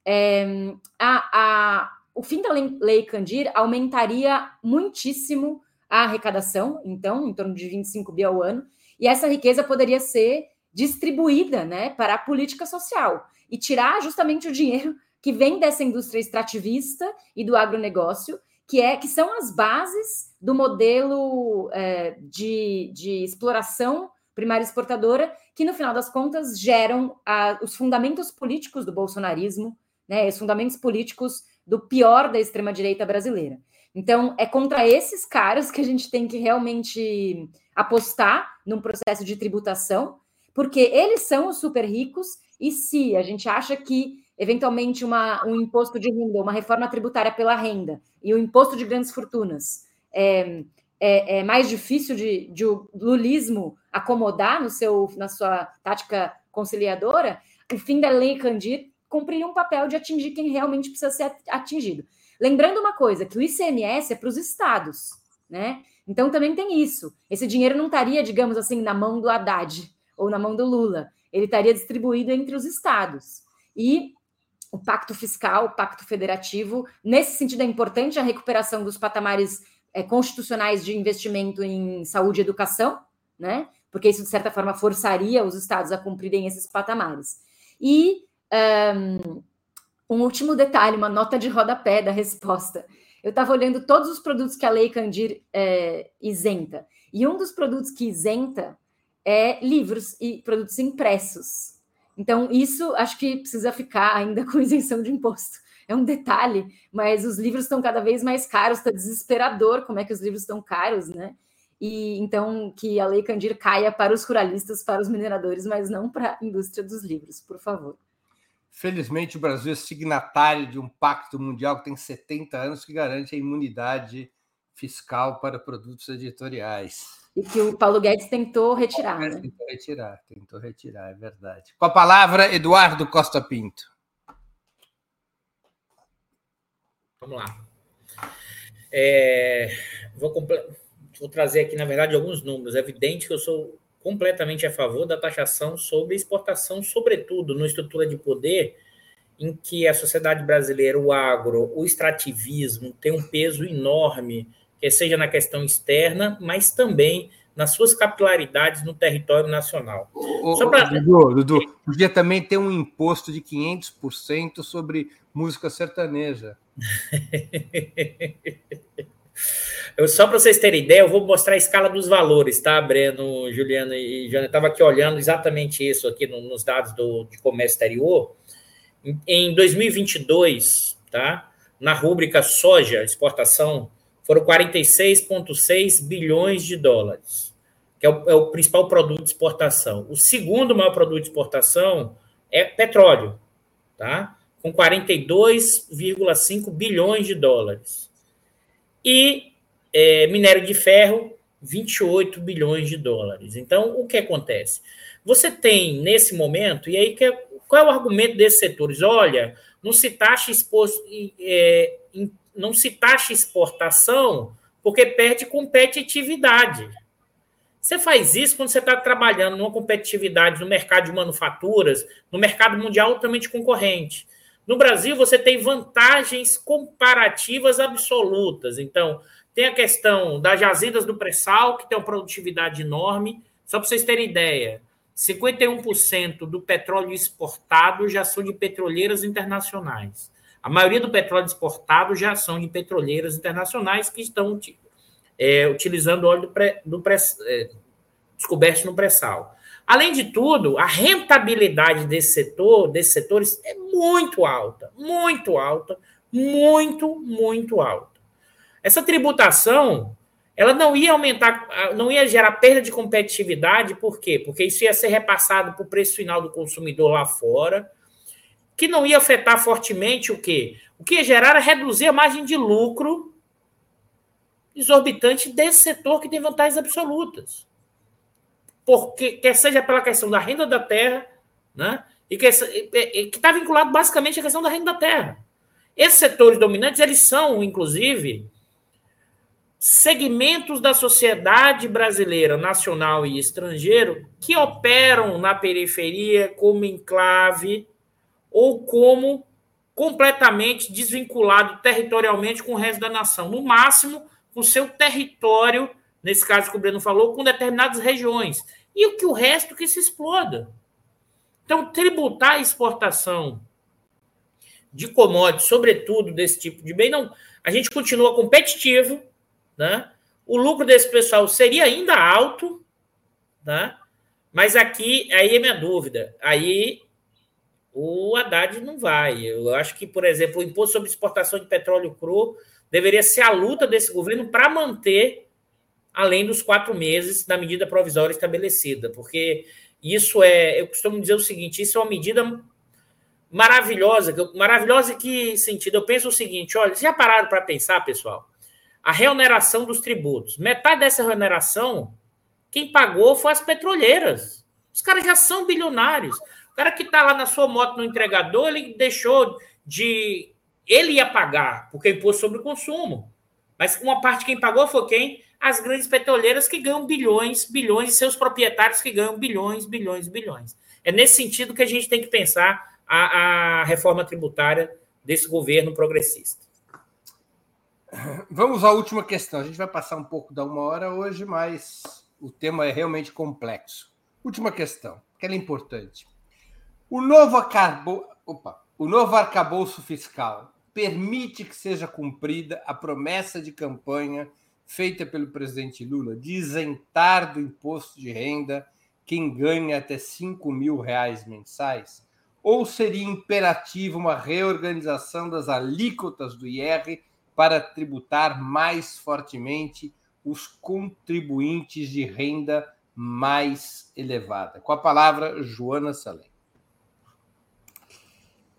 É, a, a, o fim da Lei Candir aumentaria muitíssimo a arrecadação, então, em torno de 25 bi ao ano, e essa riqueza poderia ser distribuída né, para a política social e tirar justamente o dinheiro que vem dessa indústria extrativista e do agronegócio, que é que são as bases do modelo é, de, de exploração primária exportadora, que no final das contas geram a, os fundamentos políticos do bolsonarismo, né, os fundamentos políticos do pior da extrema-direita brasileira. Então, é contra esses caras que a gente tem que realmente apostar num processo de tributação, porque eles são os super ricos, e se a gente acha que, eventualmente, uma, um imposto de renda, uma reforma tributária pela renda e o imposto de grandes fortunas é, é, é mais difícil de, de o lulismo acomodar no seu, na sua tática conciliadora, o fim da lei Candir cumpriria um papel de atingir quem realmente precisa ser atingido. Lembrando uma coisa, que o ICMS é para os estados, né? Então também tem isso. Esse dinheiro não estaria, digamos assim, na mão do Haddad ou na mão do Lula. Ele estaria distribuído entre os estados. E o pacto fiscal, o pacto federativo, nesse sentido é importante a recuperação dos patamares é, constitucionais de investimento em saúde e educação, né? Porque isso, de certa forma, forçaria os estados a cumprirem esses patamares. E um, um último detalhe, uma nota de rodapé da resposta. Eu estava olhando todos os produtos que a Lei Candir é, isenta. E um dos produtos que isenta é livros e produtos impressos. Então, isso acho que precisa ficar ainda com isenção de imposto. É um detalhe, mas os livros estão cada vez mais caros, está desesperador como é que os livros estão caros, né? E então que a Lei Candir caia para os ruralistas, para os mineradores, mas não para a indústria dos livros, por favor. Felizmente, o Brasil é signatário de um pacto mundial que tem 70 anos que garante a imunidade fiscal para produtos editoriais. E que o Paulo Guedes tentou retirar. Né? Tentou retirar, tentou retirar, é verdade. Com a palavra, Eduardo Costa Pinto. Vamos lá. É, vou, vou trazer aqui, na verdade, alguns números. É evidente que eu sou completamente a favor da taxação sobre exportação, sobretudo no estrutura de poder, em que a sociedade brasileira, o agro, o extrativismo tem um peso enorme, que seja na questão externa, mas também nas suas capilaridades no território nacional. Ô, Só pra... Dudu, Dudu, podia também ter um imposto de 500% sobre música sertaneja. Eu, só para vocês terem ideia, eu vou mostrar a escala dos valores, tá, Breno, Juliana e Jana? Eu estava aqui olhando exatamente isso aqui no, nos dados do, de comércio exterior. Em, em 2022, tá, na rúbrica soja, exportação, foram 46,6 bilhões de dólares, que é o, é o principal produto de exportação. O segundo maior produto de exportação é petróleo, tá? com 42,5 bilhões de dólares e é, minério de ferro, 28 bilhões de dólares. Então, o que acontece? Você tem, nesse momento, e aí que, é, qual é o argumento desses setores? Olha, não se taxa, exposto, é, não se taxa exportação porque perde competitividade. Você faz isso quando você está trabalhando numa competitividade no mercado de manufaturas, no mercado mundial altamente concorrente. No Brasil, você tem vantagens comparativas absolutas. Então, tem a questão das jazidas do pré-sal, que tem uma produtividade enorme. Só para vocês terem ideia, 51% do petróleo exportado já são de petroleiras internacionais. A maioria do petróleo exportado já são de petroleiras internacionais que estão é, utilizando óleo do pré, do pré, é, descobertos no pré-sal. Além de tudo, a rentabilidade desse setor, desses setores, é muito alta, muito alta, muito, muito alta. Essa tributação, ela não ia aumentar, não ia gerar perda de competitividade, por quê? Porque isso ia ser repassado para o preço final do consumidor lá fora, que não ia afetar fortemente o quê? O que ia gerar era reduzir a margem de lucro exorbitante desse setor que tem vantagens absolutas porque quer seja pela questão da renda da terra, né? E que está vinculado basicamente à questão da renda da terra. Esses setores dominantes, eles são, inclusive, segmentos da sociedade brasileira, nacional e estrangeiro, que operam na periferia como enclave ou como completamente desvinculado territorialmente com o resto da nação. No máximo, com seu território, nesse caso que o Breno falou, com determinadas regiões e o que o resto que se exploda. Então, tributar a exportação de commodities, sobretudo desse tipo de bem, não. A gente continua competitivo, né? O lucro desse pessoal seria ainda alto, né? Mas aqui, aí é minha dúvida. Aí o Haddad não vai. Eu acho que, por exemplo, o imposto sobre exportação de petróleo cru deveria ser a luta desse governo para manter além dos quatro meses da medida provisória estabelecida, porque isso é, eu costumo dizer o seguinte, isso é uma medida maravilhosa, maravilhosa em que sentido? Eu penso o seguinte, olha, já pararam para pensar, pessoal? A reoneração dos tributos. Metade dessa reoneração, quem pagou foi as petroleiras. Os caras já são bilionários. Cara que está lá na sua moto no entregador, ele deixou de. Ele ia pagar, porque é imposto sobre o consumo. Mas uma parte quem pagou foi quem? as grandes petroleiras que ganham bilhões, bilhões, e seus proprietários que ganham bilhões, bilhões, bilhões. É nesse sentido que a gente tem que pensar a, a reforma tributária desse governo progressista. Vamos à última questão. A gente vai passar um pouco da uma hora hoje, mas o tema é realmente complexo. Última questão, que ela é importante. O novo, acabo... Opa, o novo arcabouço fiscal permite que seja cumprida a promessa de campanha feita pelo presidente Lula de isentar do imposto de renda quem ganha até 5 mil reais mensais? Ou seria imperativo uma reorganização das alíquotas do IR para tributar mais fortemente os contribuintes de renda mais elevada? Com a palavra, Joana Salem.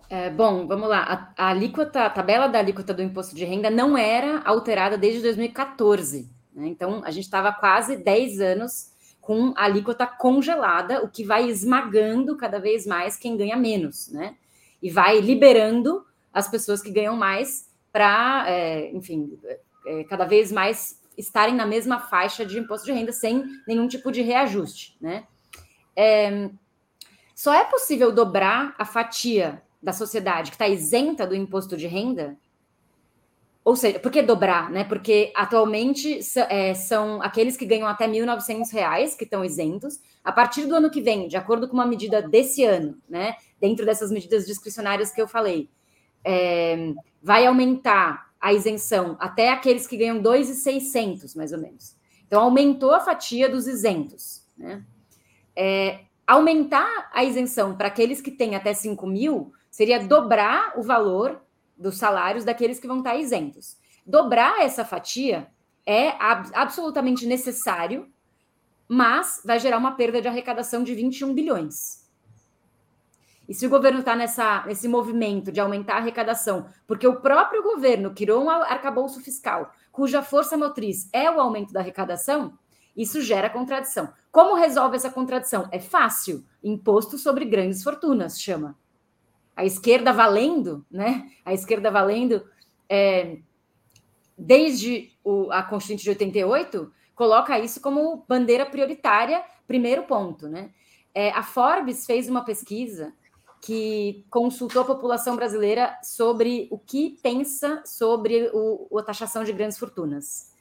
É, bom, vamos lá. A, a, alíquota, a tabela da alíquota do imposto de renda não era alterada desde 2014. Né? Então, a gente estava quase 10 anos com a alíquota congelada, o que vai esmagando cada vez mais quem ganha menos, né? E vai liberando as pessoas que ganham mais para, é, enfim, é, cada vez mais estarem na mesma faixa de imposto de renda sem nenhum tipo de reajuste, né? É, só é possível dobrar a fatia da sociedade que está isenta do imposto de renda, ou seja, por que dobrar, né? Porque atualmente é, são aqueles que ganham até R$ 1.900 que estão isentos. A partir do ano que vem, de acordo com uma medida desse ano, né? Dentro dessas medidas discricionárias que eu falei, é, vai aumentar a isenção até aqueles que ganham 2.600, mais ou menos. Então, aumentou a fatia dos isentos, né? É, aumentar a isenção para aqueles que têm até 5 mil seria dobrar o valor dos salários daqueles que vão estar isentos. Dobrar essa fatia é ab absolutamente necessário, mas vai gerar uma perda de arrecadação de 21 bilhões. E se o governo está nesse movimento de aumentar a arrecadação, porque o próprio governo criou um arcabouço fiscal, cuja força motriz é o aumento da arrecadação, isso gera contradição. Como resolve essa contradição? É fácil. Imposto sobre grandes fortunas, chama a esquerda valendo, né? A esquerda valendo, é, desde o, a Constituinte de 88, coloca isso como bandeira prioritária, primeiro ponto, né? É, a Forbes fez uma pesquisa que consultou a população brasileira sobre o que pensa sobre o, a taxação de grandes fortunas.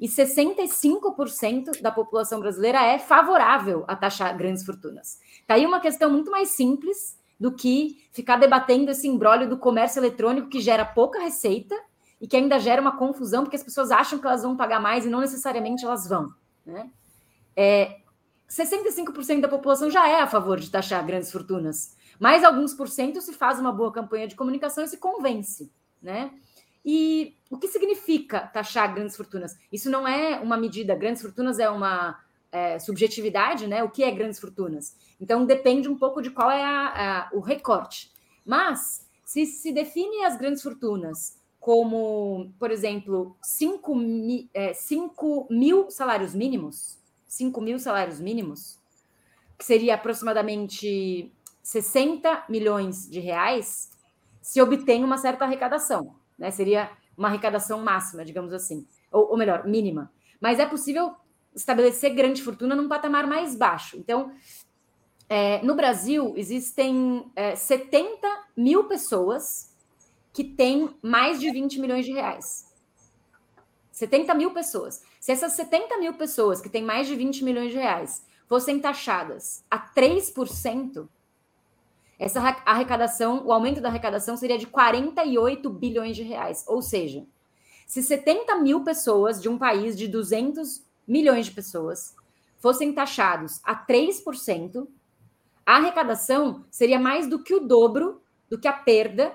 E 65% da população brasileira é favorável a taxar grandes fortunas. Tá aí uma questão muito mais simples, do que ficar debatendo esse embrólio do comércio eletrônico que gera pouca receita e que ainda gera uma confusão, porque as pessoas acham que elas vão pagar mais e não necessariamente elas vão. Né? É, 65% da população já é a favor de taxar grandes fortunas. Mais alguns por cento se faz uma boa campanha de comunicação e se convence, né? E o que significa taxar grandes fortunas? Isso não é uma medida, grandes fortunas é uma é, subjetividade, né? O que é grandes fortunas? Então depende um pouco de qual é a, a, o recorte. Mas se se define as grandes fortunas como, por exemplo, 5 mil, é, mil salários mínimos, 5 mil salários mínimos, que seria aproximadamente 60 milhões de reais, se obtém uma certa arrecadação né? Seria uma arrecadação máxima, digamos assim, ou, ou melhor, mínima. Mas é possível estabelecer grande fortuna num patamar mais baixo. Então, é, no Brasil, existem é, 70 mil pessoas que têm mais de 20 milhões de reais. 70 mil pessoas. Se essas 70 mil pessoas que têm mais de 20 milhões de reais fossem taxadas a 3%, essa arrecadação, o aumento da arrecadação seria de 48 bilhões de reais. Ou seja, se 70 mil pessoas de um país de 200 milhões de pessoas fossem taxados a 3%, a arrecadação seria mais do que o dobro do que a perda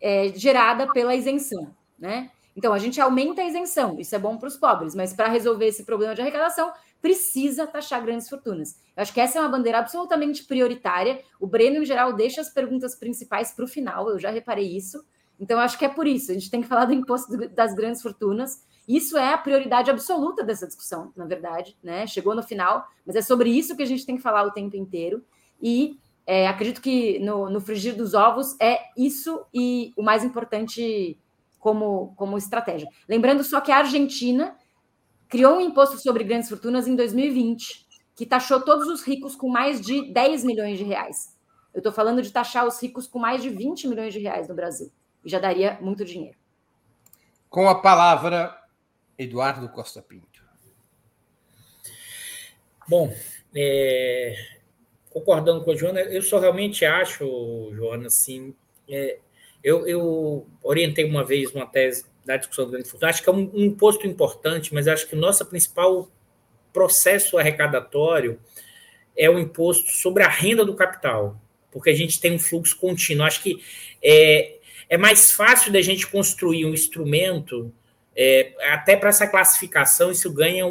é, gerada pela isenção, né? Então, a gente aumenta a isenção, isso é bom para os pobres, mas para resolver esse problema de arrecadação, precisa taxar grandes fortunas. Eu acho que essa é uma bandeira absolutamente prioritária. O Breno, em geral, deixa as perguntas principais para o final, eu já reparei isso. Então, acho que é por isso. A gente tem que falar do imposto das grandes fortunas. Isso é a prioridade absoluta dessa discussão, na verdade, né? Chegou no final, mas é sobre isso que a gente tem que falar o tempo inteiro. E é, acredito que no, no frigir dos ovos é isso e o mais importante como, como estratégia. Lembrando só que a Argentina criou um imposto sobre grandes fortunas em 2020, que taxou todos os ricos com mais de 10 milhões de reais. Eu estou falando de taxar os ricos com mais de 20 milhões de reais no Brasil. E já daria muito dinheiro. Com a palavra, Eduardo Costa Pinto. Bom, é, concordando com a Joana, eu só realmente acho, Joana, assim, é, eu, eu orientei uma vez uma tese da discussão do grande fortuna. Acho que é um, um imposto importante, mas acho que o nosso principal processo arrecadatório é o imposto sobre a renda do capital, porque a gente tem um fluxo contínuo. Acho que é, é mais fácil da gente construir um instrumento, é, até para essa classificação, isso ganha,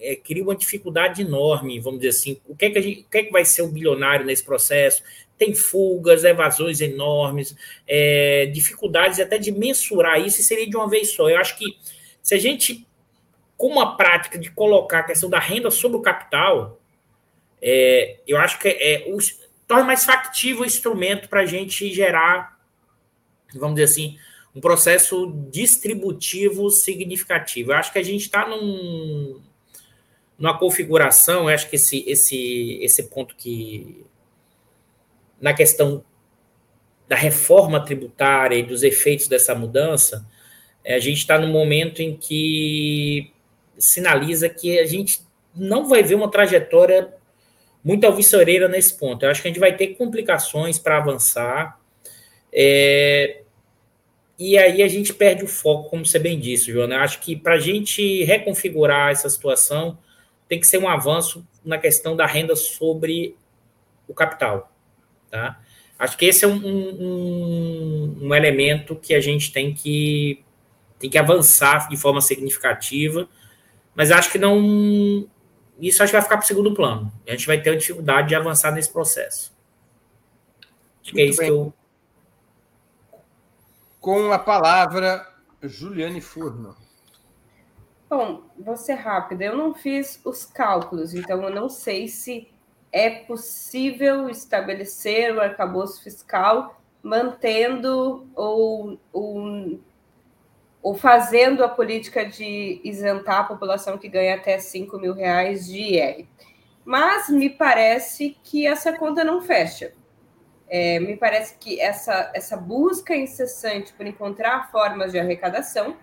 é, cria uma dificuldade enorme, vamos dizer assim. O que é que, gente, o que, é que vai ser o bilionário nesse processo? tem fugas, evasões enormes, é, dificuldades até de mensurar isso, e seria de uma vez só. Eu acho que se a gente, com uma prática de colocar a questão da renda sobre o capital, é, eu acho que é, os, torna mais factível o instrumento para a gente gerar, vamos dizer assim, um processo distributivo significativo. Eu acho que a gente está num, numa configuração, eu acho que esse, esse, esse ponto que na questão da reforma tributária e dos efeitos dessa mudança, é, a gente está no momento em que sinaliza que a gente não vai ver uma trajetória muito alvissoreira nesse ponto. Eu acho que a gente vai ter complicações para avançar. É, e aí a gente perde o foco, como você bem disse, Joana. Eu acho que para a gente reconfigurar essa situação, tem que ser um avanço na questão da renda sobre o capital. Tá? Acho que esse é um, um, um, elemento que a gente tem que, tem que avançar de forma significativa, mas acho que não. Isso acho que vai ficar para o segundo plano. A gente vai ter uma dificuldade de avançar nesse processo. Acho que é isso bem. que eu. Com a palavra, Juliane Furno. Bom, vou ser rápida. Eu não fiz os cálculos, então eu não sei se é possível estabelecer o arcabouço fiscal mantendo ou, ou, ou, fazendo a política de isentar a população que ganha até 5 mil reais de IR. Mas me parece que essa conta não fecha. É, me parece que essa, essa busca incessante por encontrar formas de arrecadação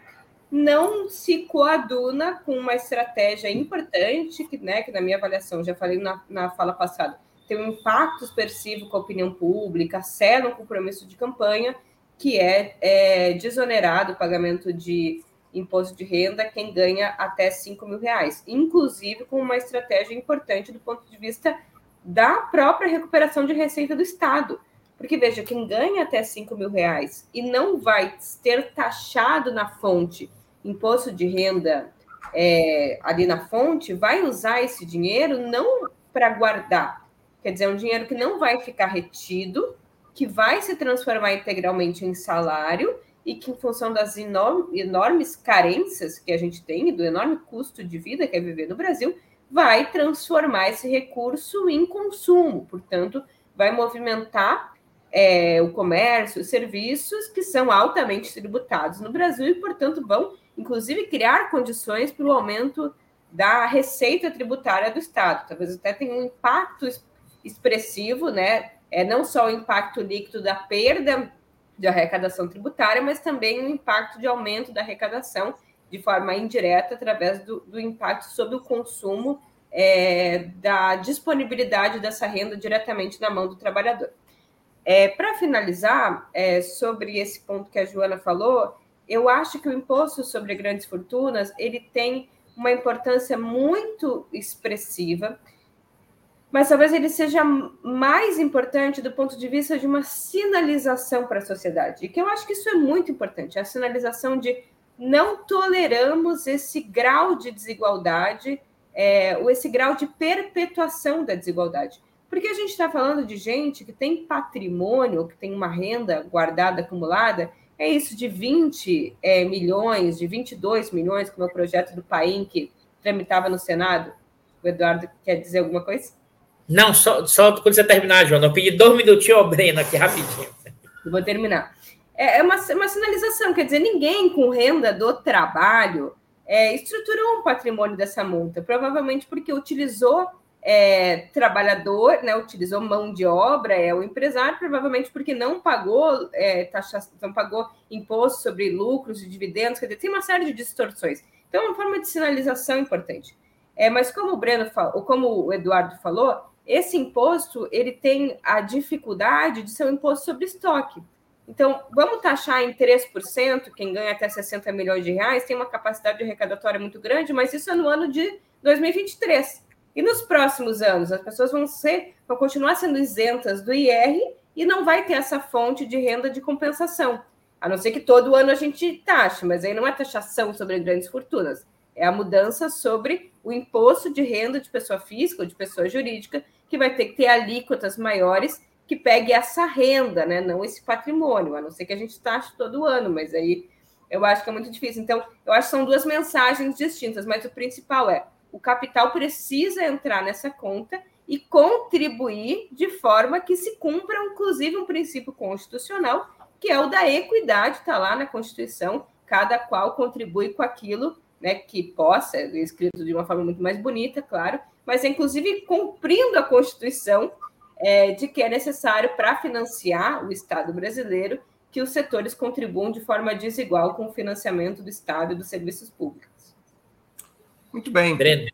não se coaduna com uma estratégia importante, que, né, que na minha avaliação, já falei na, na fala passada, tem um impacto expressivo com a opinião pública, sela um compromisso de campanha, que é, é desonerar do pagamento de imposto de renda quem ganha até 5 mil reais, inclusive com uma estratégia importante do ponto de vista da própria recuperação de receita do Estado. Porque, veja, quem ganha até 5 mil reais e não vai ter taxado na fonte imposto de renda é, ali na fonte, vai usar esse dinheiro não para guardar, quer dizer, é um dinheiro que não vai ficar retido, que vai se transformar integralmente em salário e que, em função das enormes carências que a gente tem, do enorme custo de vida que é viver no Brasil, vai transformar esse recurso em consumo, portanto, vai movimentar é, o comércio, os serviços que são altamente tributados no Brasil e, portanto, vão, inclusive, criar condições para o aumento da receita tributária do Estado. Talvez até tenha um impacto expressivo, né? É não só o impacto líquido da perda de arrecadação tributária, mas também o impacto de aumento da arrecadação de forma indireta através do, do impacto sobre o consumo é, da disponibilidade dessa renda diretamente na mão do trabalhador. É, Para finalizar, é, sobre esse ponto que a Joana falou, eu acho que o imposto sobre grandes fortunas ele tem uma importância muito expressiva, mas talvez ele seja mais importante do ponto de vista de uma sinalização para a sociedade, e que eu acho que isso é muito importante, a sinalização de não toleramos esse grau de desigualdade, é, ou esse grau de perpetuação da desigualdade. Porque a gente está falando de gente que tem patrimônio, que tem uma renda guardada, acumulada, é isso de 20 é, milhões, de 22 milhões, como é o projeto do Paim que tramitava no Senado. O Eduardo quer dizer alguma coisa? Não, só, só quando você terminar, João. Eu pedi dois minutinhos ao Breno aqui, rapidinho. Eu vou terminar. É, é uma, uma sinalização, quer dizer, ninguém com renda do trabalho é, estruturou um patrimônio dessa multa, provavelmente porque utilizou é, trabalhador, né, utilizou mão de obra, é o empresário, provavelmente porque não pagou é, taxa, não pagou imposto sobre lucros e dividendos, quer dizer, tem uma série de distorções. Então, é uma forma de sinalização importante. É, mas como o Breno falou, como o Eduardo falou, esse imposto ele tem a dificuldade de ser um imposto sobre estoque. Então, vamos taxar em 3%, quem ganha até 60 milhões de reais tem uma capacidade arrecadatória muito grande, mas isso é no ano de 2023. E nos próximos anos, as pessoas vão ser, vão continuar sendo isentas do IR e não vai ter essa fonte de renda de compensação. A não ser que todo ano a gente taxe, mas aí não é taxação sobre grandes fortunas. É a mudança sobre o imposto de renda de pessoa física ou de pessoa jurídica, que vai ter que ter alíquotas maiores que pegue essa renda, né? Não esse patrimônio, a não ser que a gente taxe todo ano, mas aí eu acho que é muito difícil. Então, eu acho que são duas mensagens distintas, mas o principal é o capital precisa entrar nessa conta e contribuir de forma que se cumpra, inclusive, um princípio constitucional, que é o da equidade, está lá na Constituição, cada qual contribui com aquilo né, que possa, é escrito de uma forma muito mais bonita, claro, mas é, inclusive cumprindo a Constituição é, de que é necessário para financiar o Estado brasileiro que os setores contribuam de forma desigual com o financiamento do Estado e dos serviços públicos. Muito bem. Breno.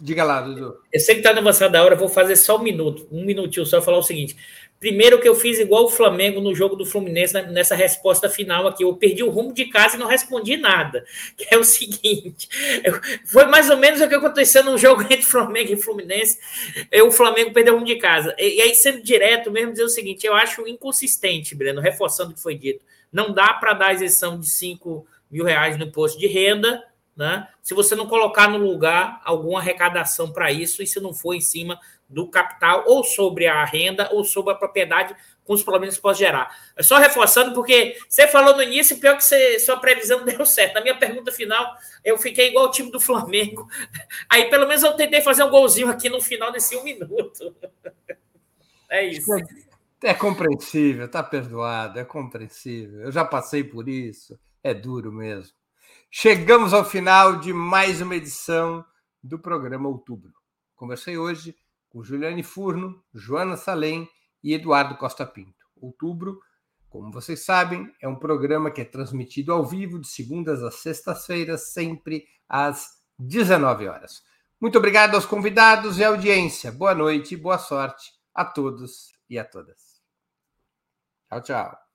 Diga lá, Dudu. Eu sei que está avançado da hora, vou fazer só um minuto, um minutinho só falar o seguinte. Primeiro que eu fiz igual o Flamengo no jogo do Fluminense nessa resposta final aqui. Eu perdi o rumo de casa e não respondi nada. Que é o seguinte: eu, foi mais ou menos o que aconteceu no jogo entre Flamengo e Fluminense. Eu, o Flamengo perdeu o rumo de casa. E, e, aí, sendo direto mesmo, dizer o seguinte: eu acho inconsistente, Breno, reforçando o que foi dito. Não dá para dar isenção de 5 mil reais no imposto de renda né? Se você não colocar no lugar alguma arrecadação para isso, e se não for em cima do capital, ou sobre a renda, ou sobre a propriedade, com os problemas que pode gerar. É só reforçando, porque você falou no início, pior que você, sua previsão deu certo. Na minha pergunta final, eu fiquei igual o time do Flamengo. Aí, pelo menos, eu tentei fazer um golzinho aqui no final desse um minuto. É isso. É compreensível, tá perdoado, é compreensível. Eu já passei por isso, é duro mesmo. Chegamos ao final de mais uma edição do programa Outubro. Conversei hoje com Juliane Furno, Joana Salem e Eduardo Costa Pinto. Outubro, como vocês sabem, é um programa que é transmitido ao vivo de segundas às sextas-feiras, sempre às 19 horas. Muito obrigado aos convidados e à audiência. Boa noite e boa sorte a todos e a todas. Tchau, tchau.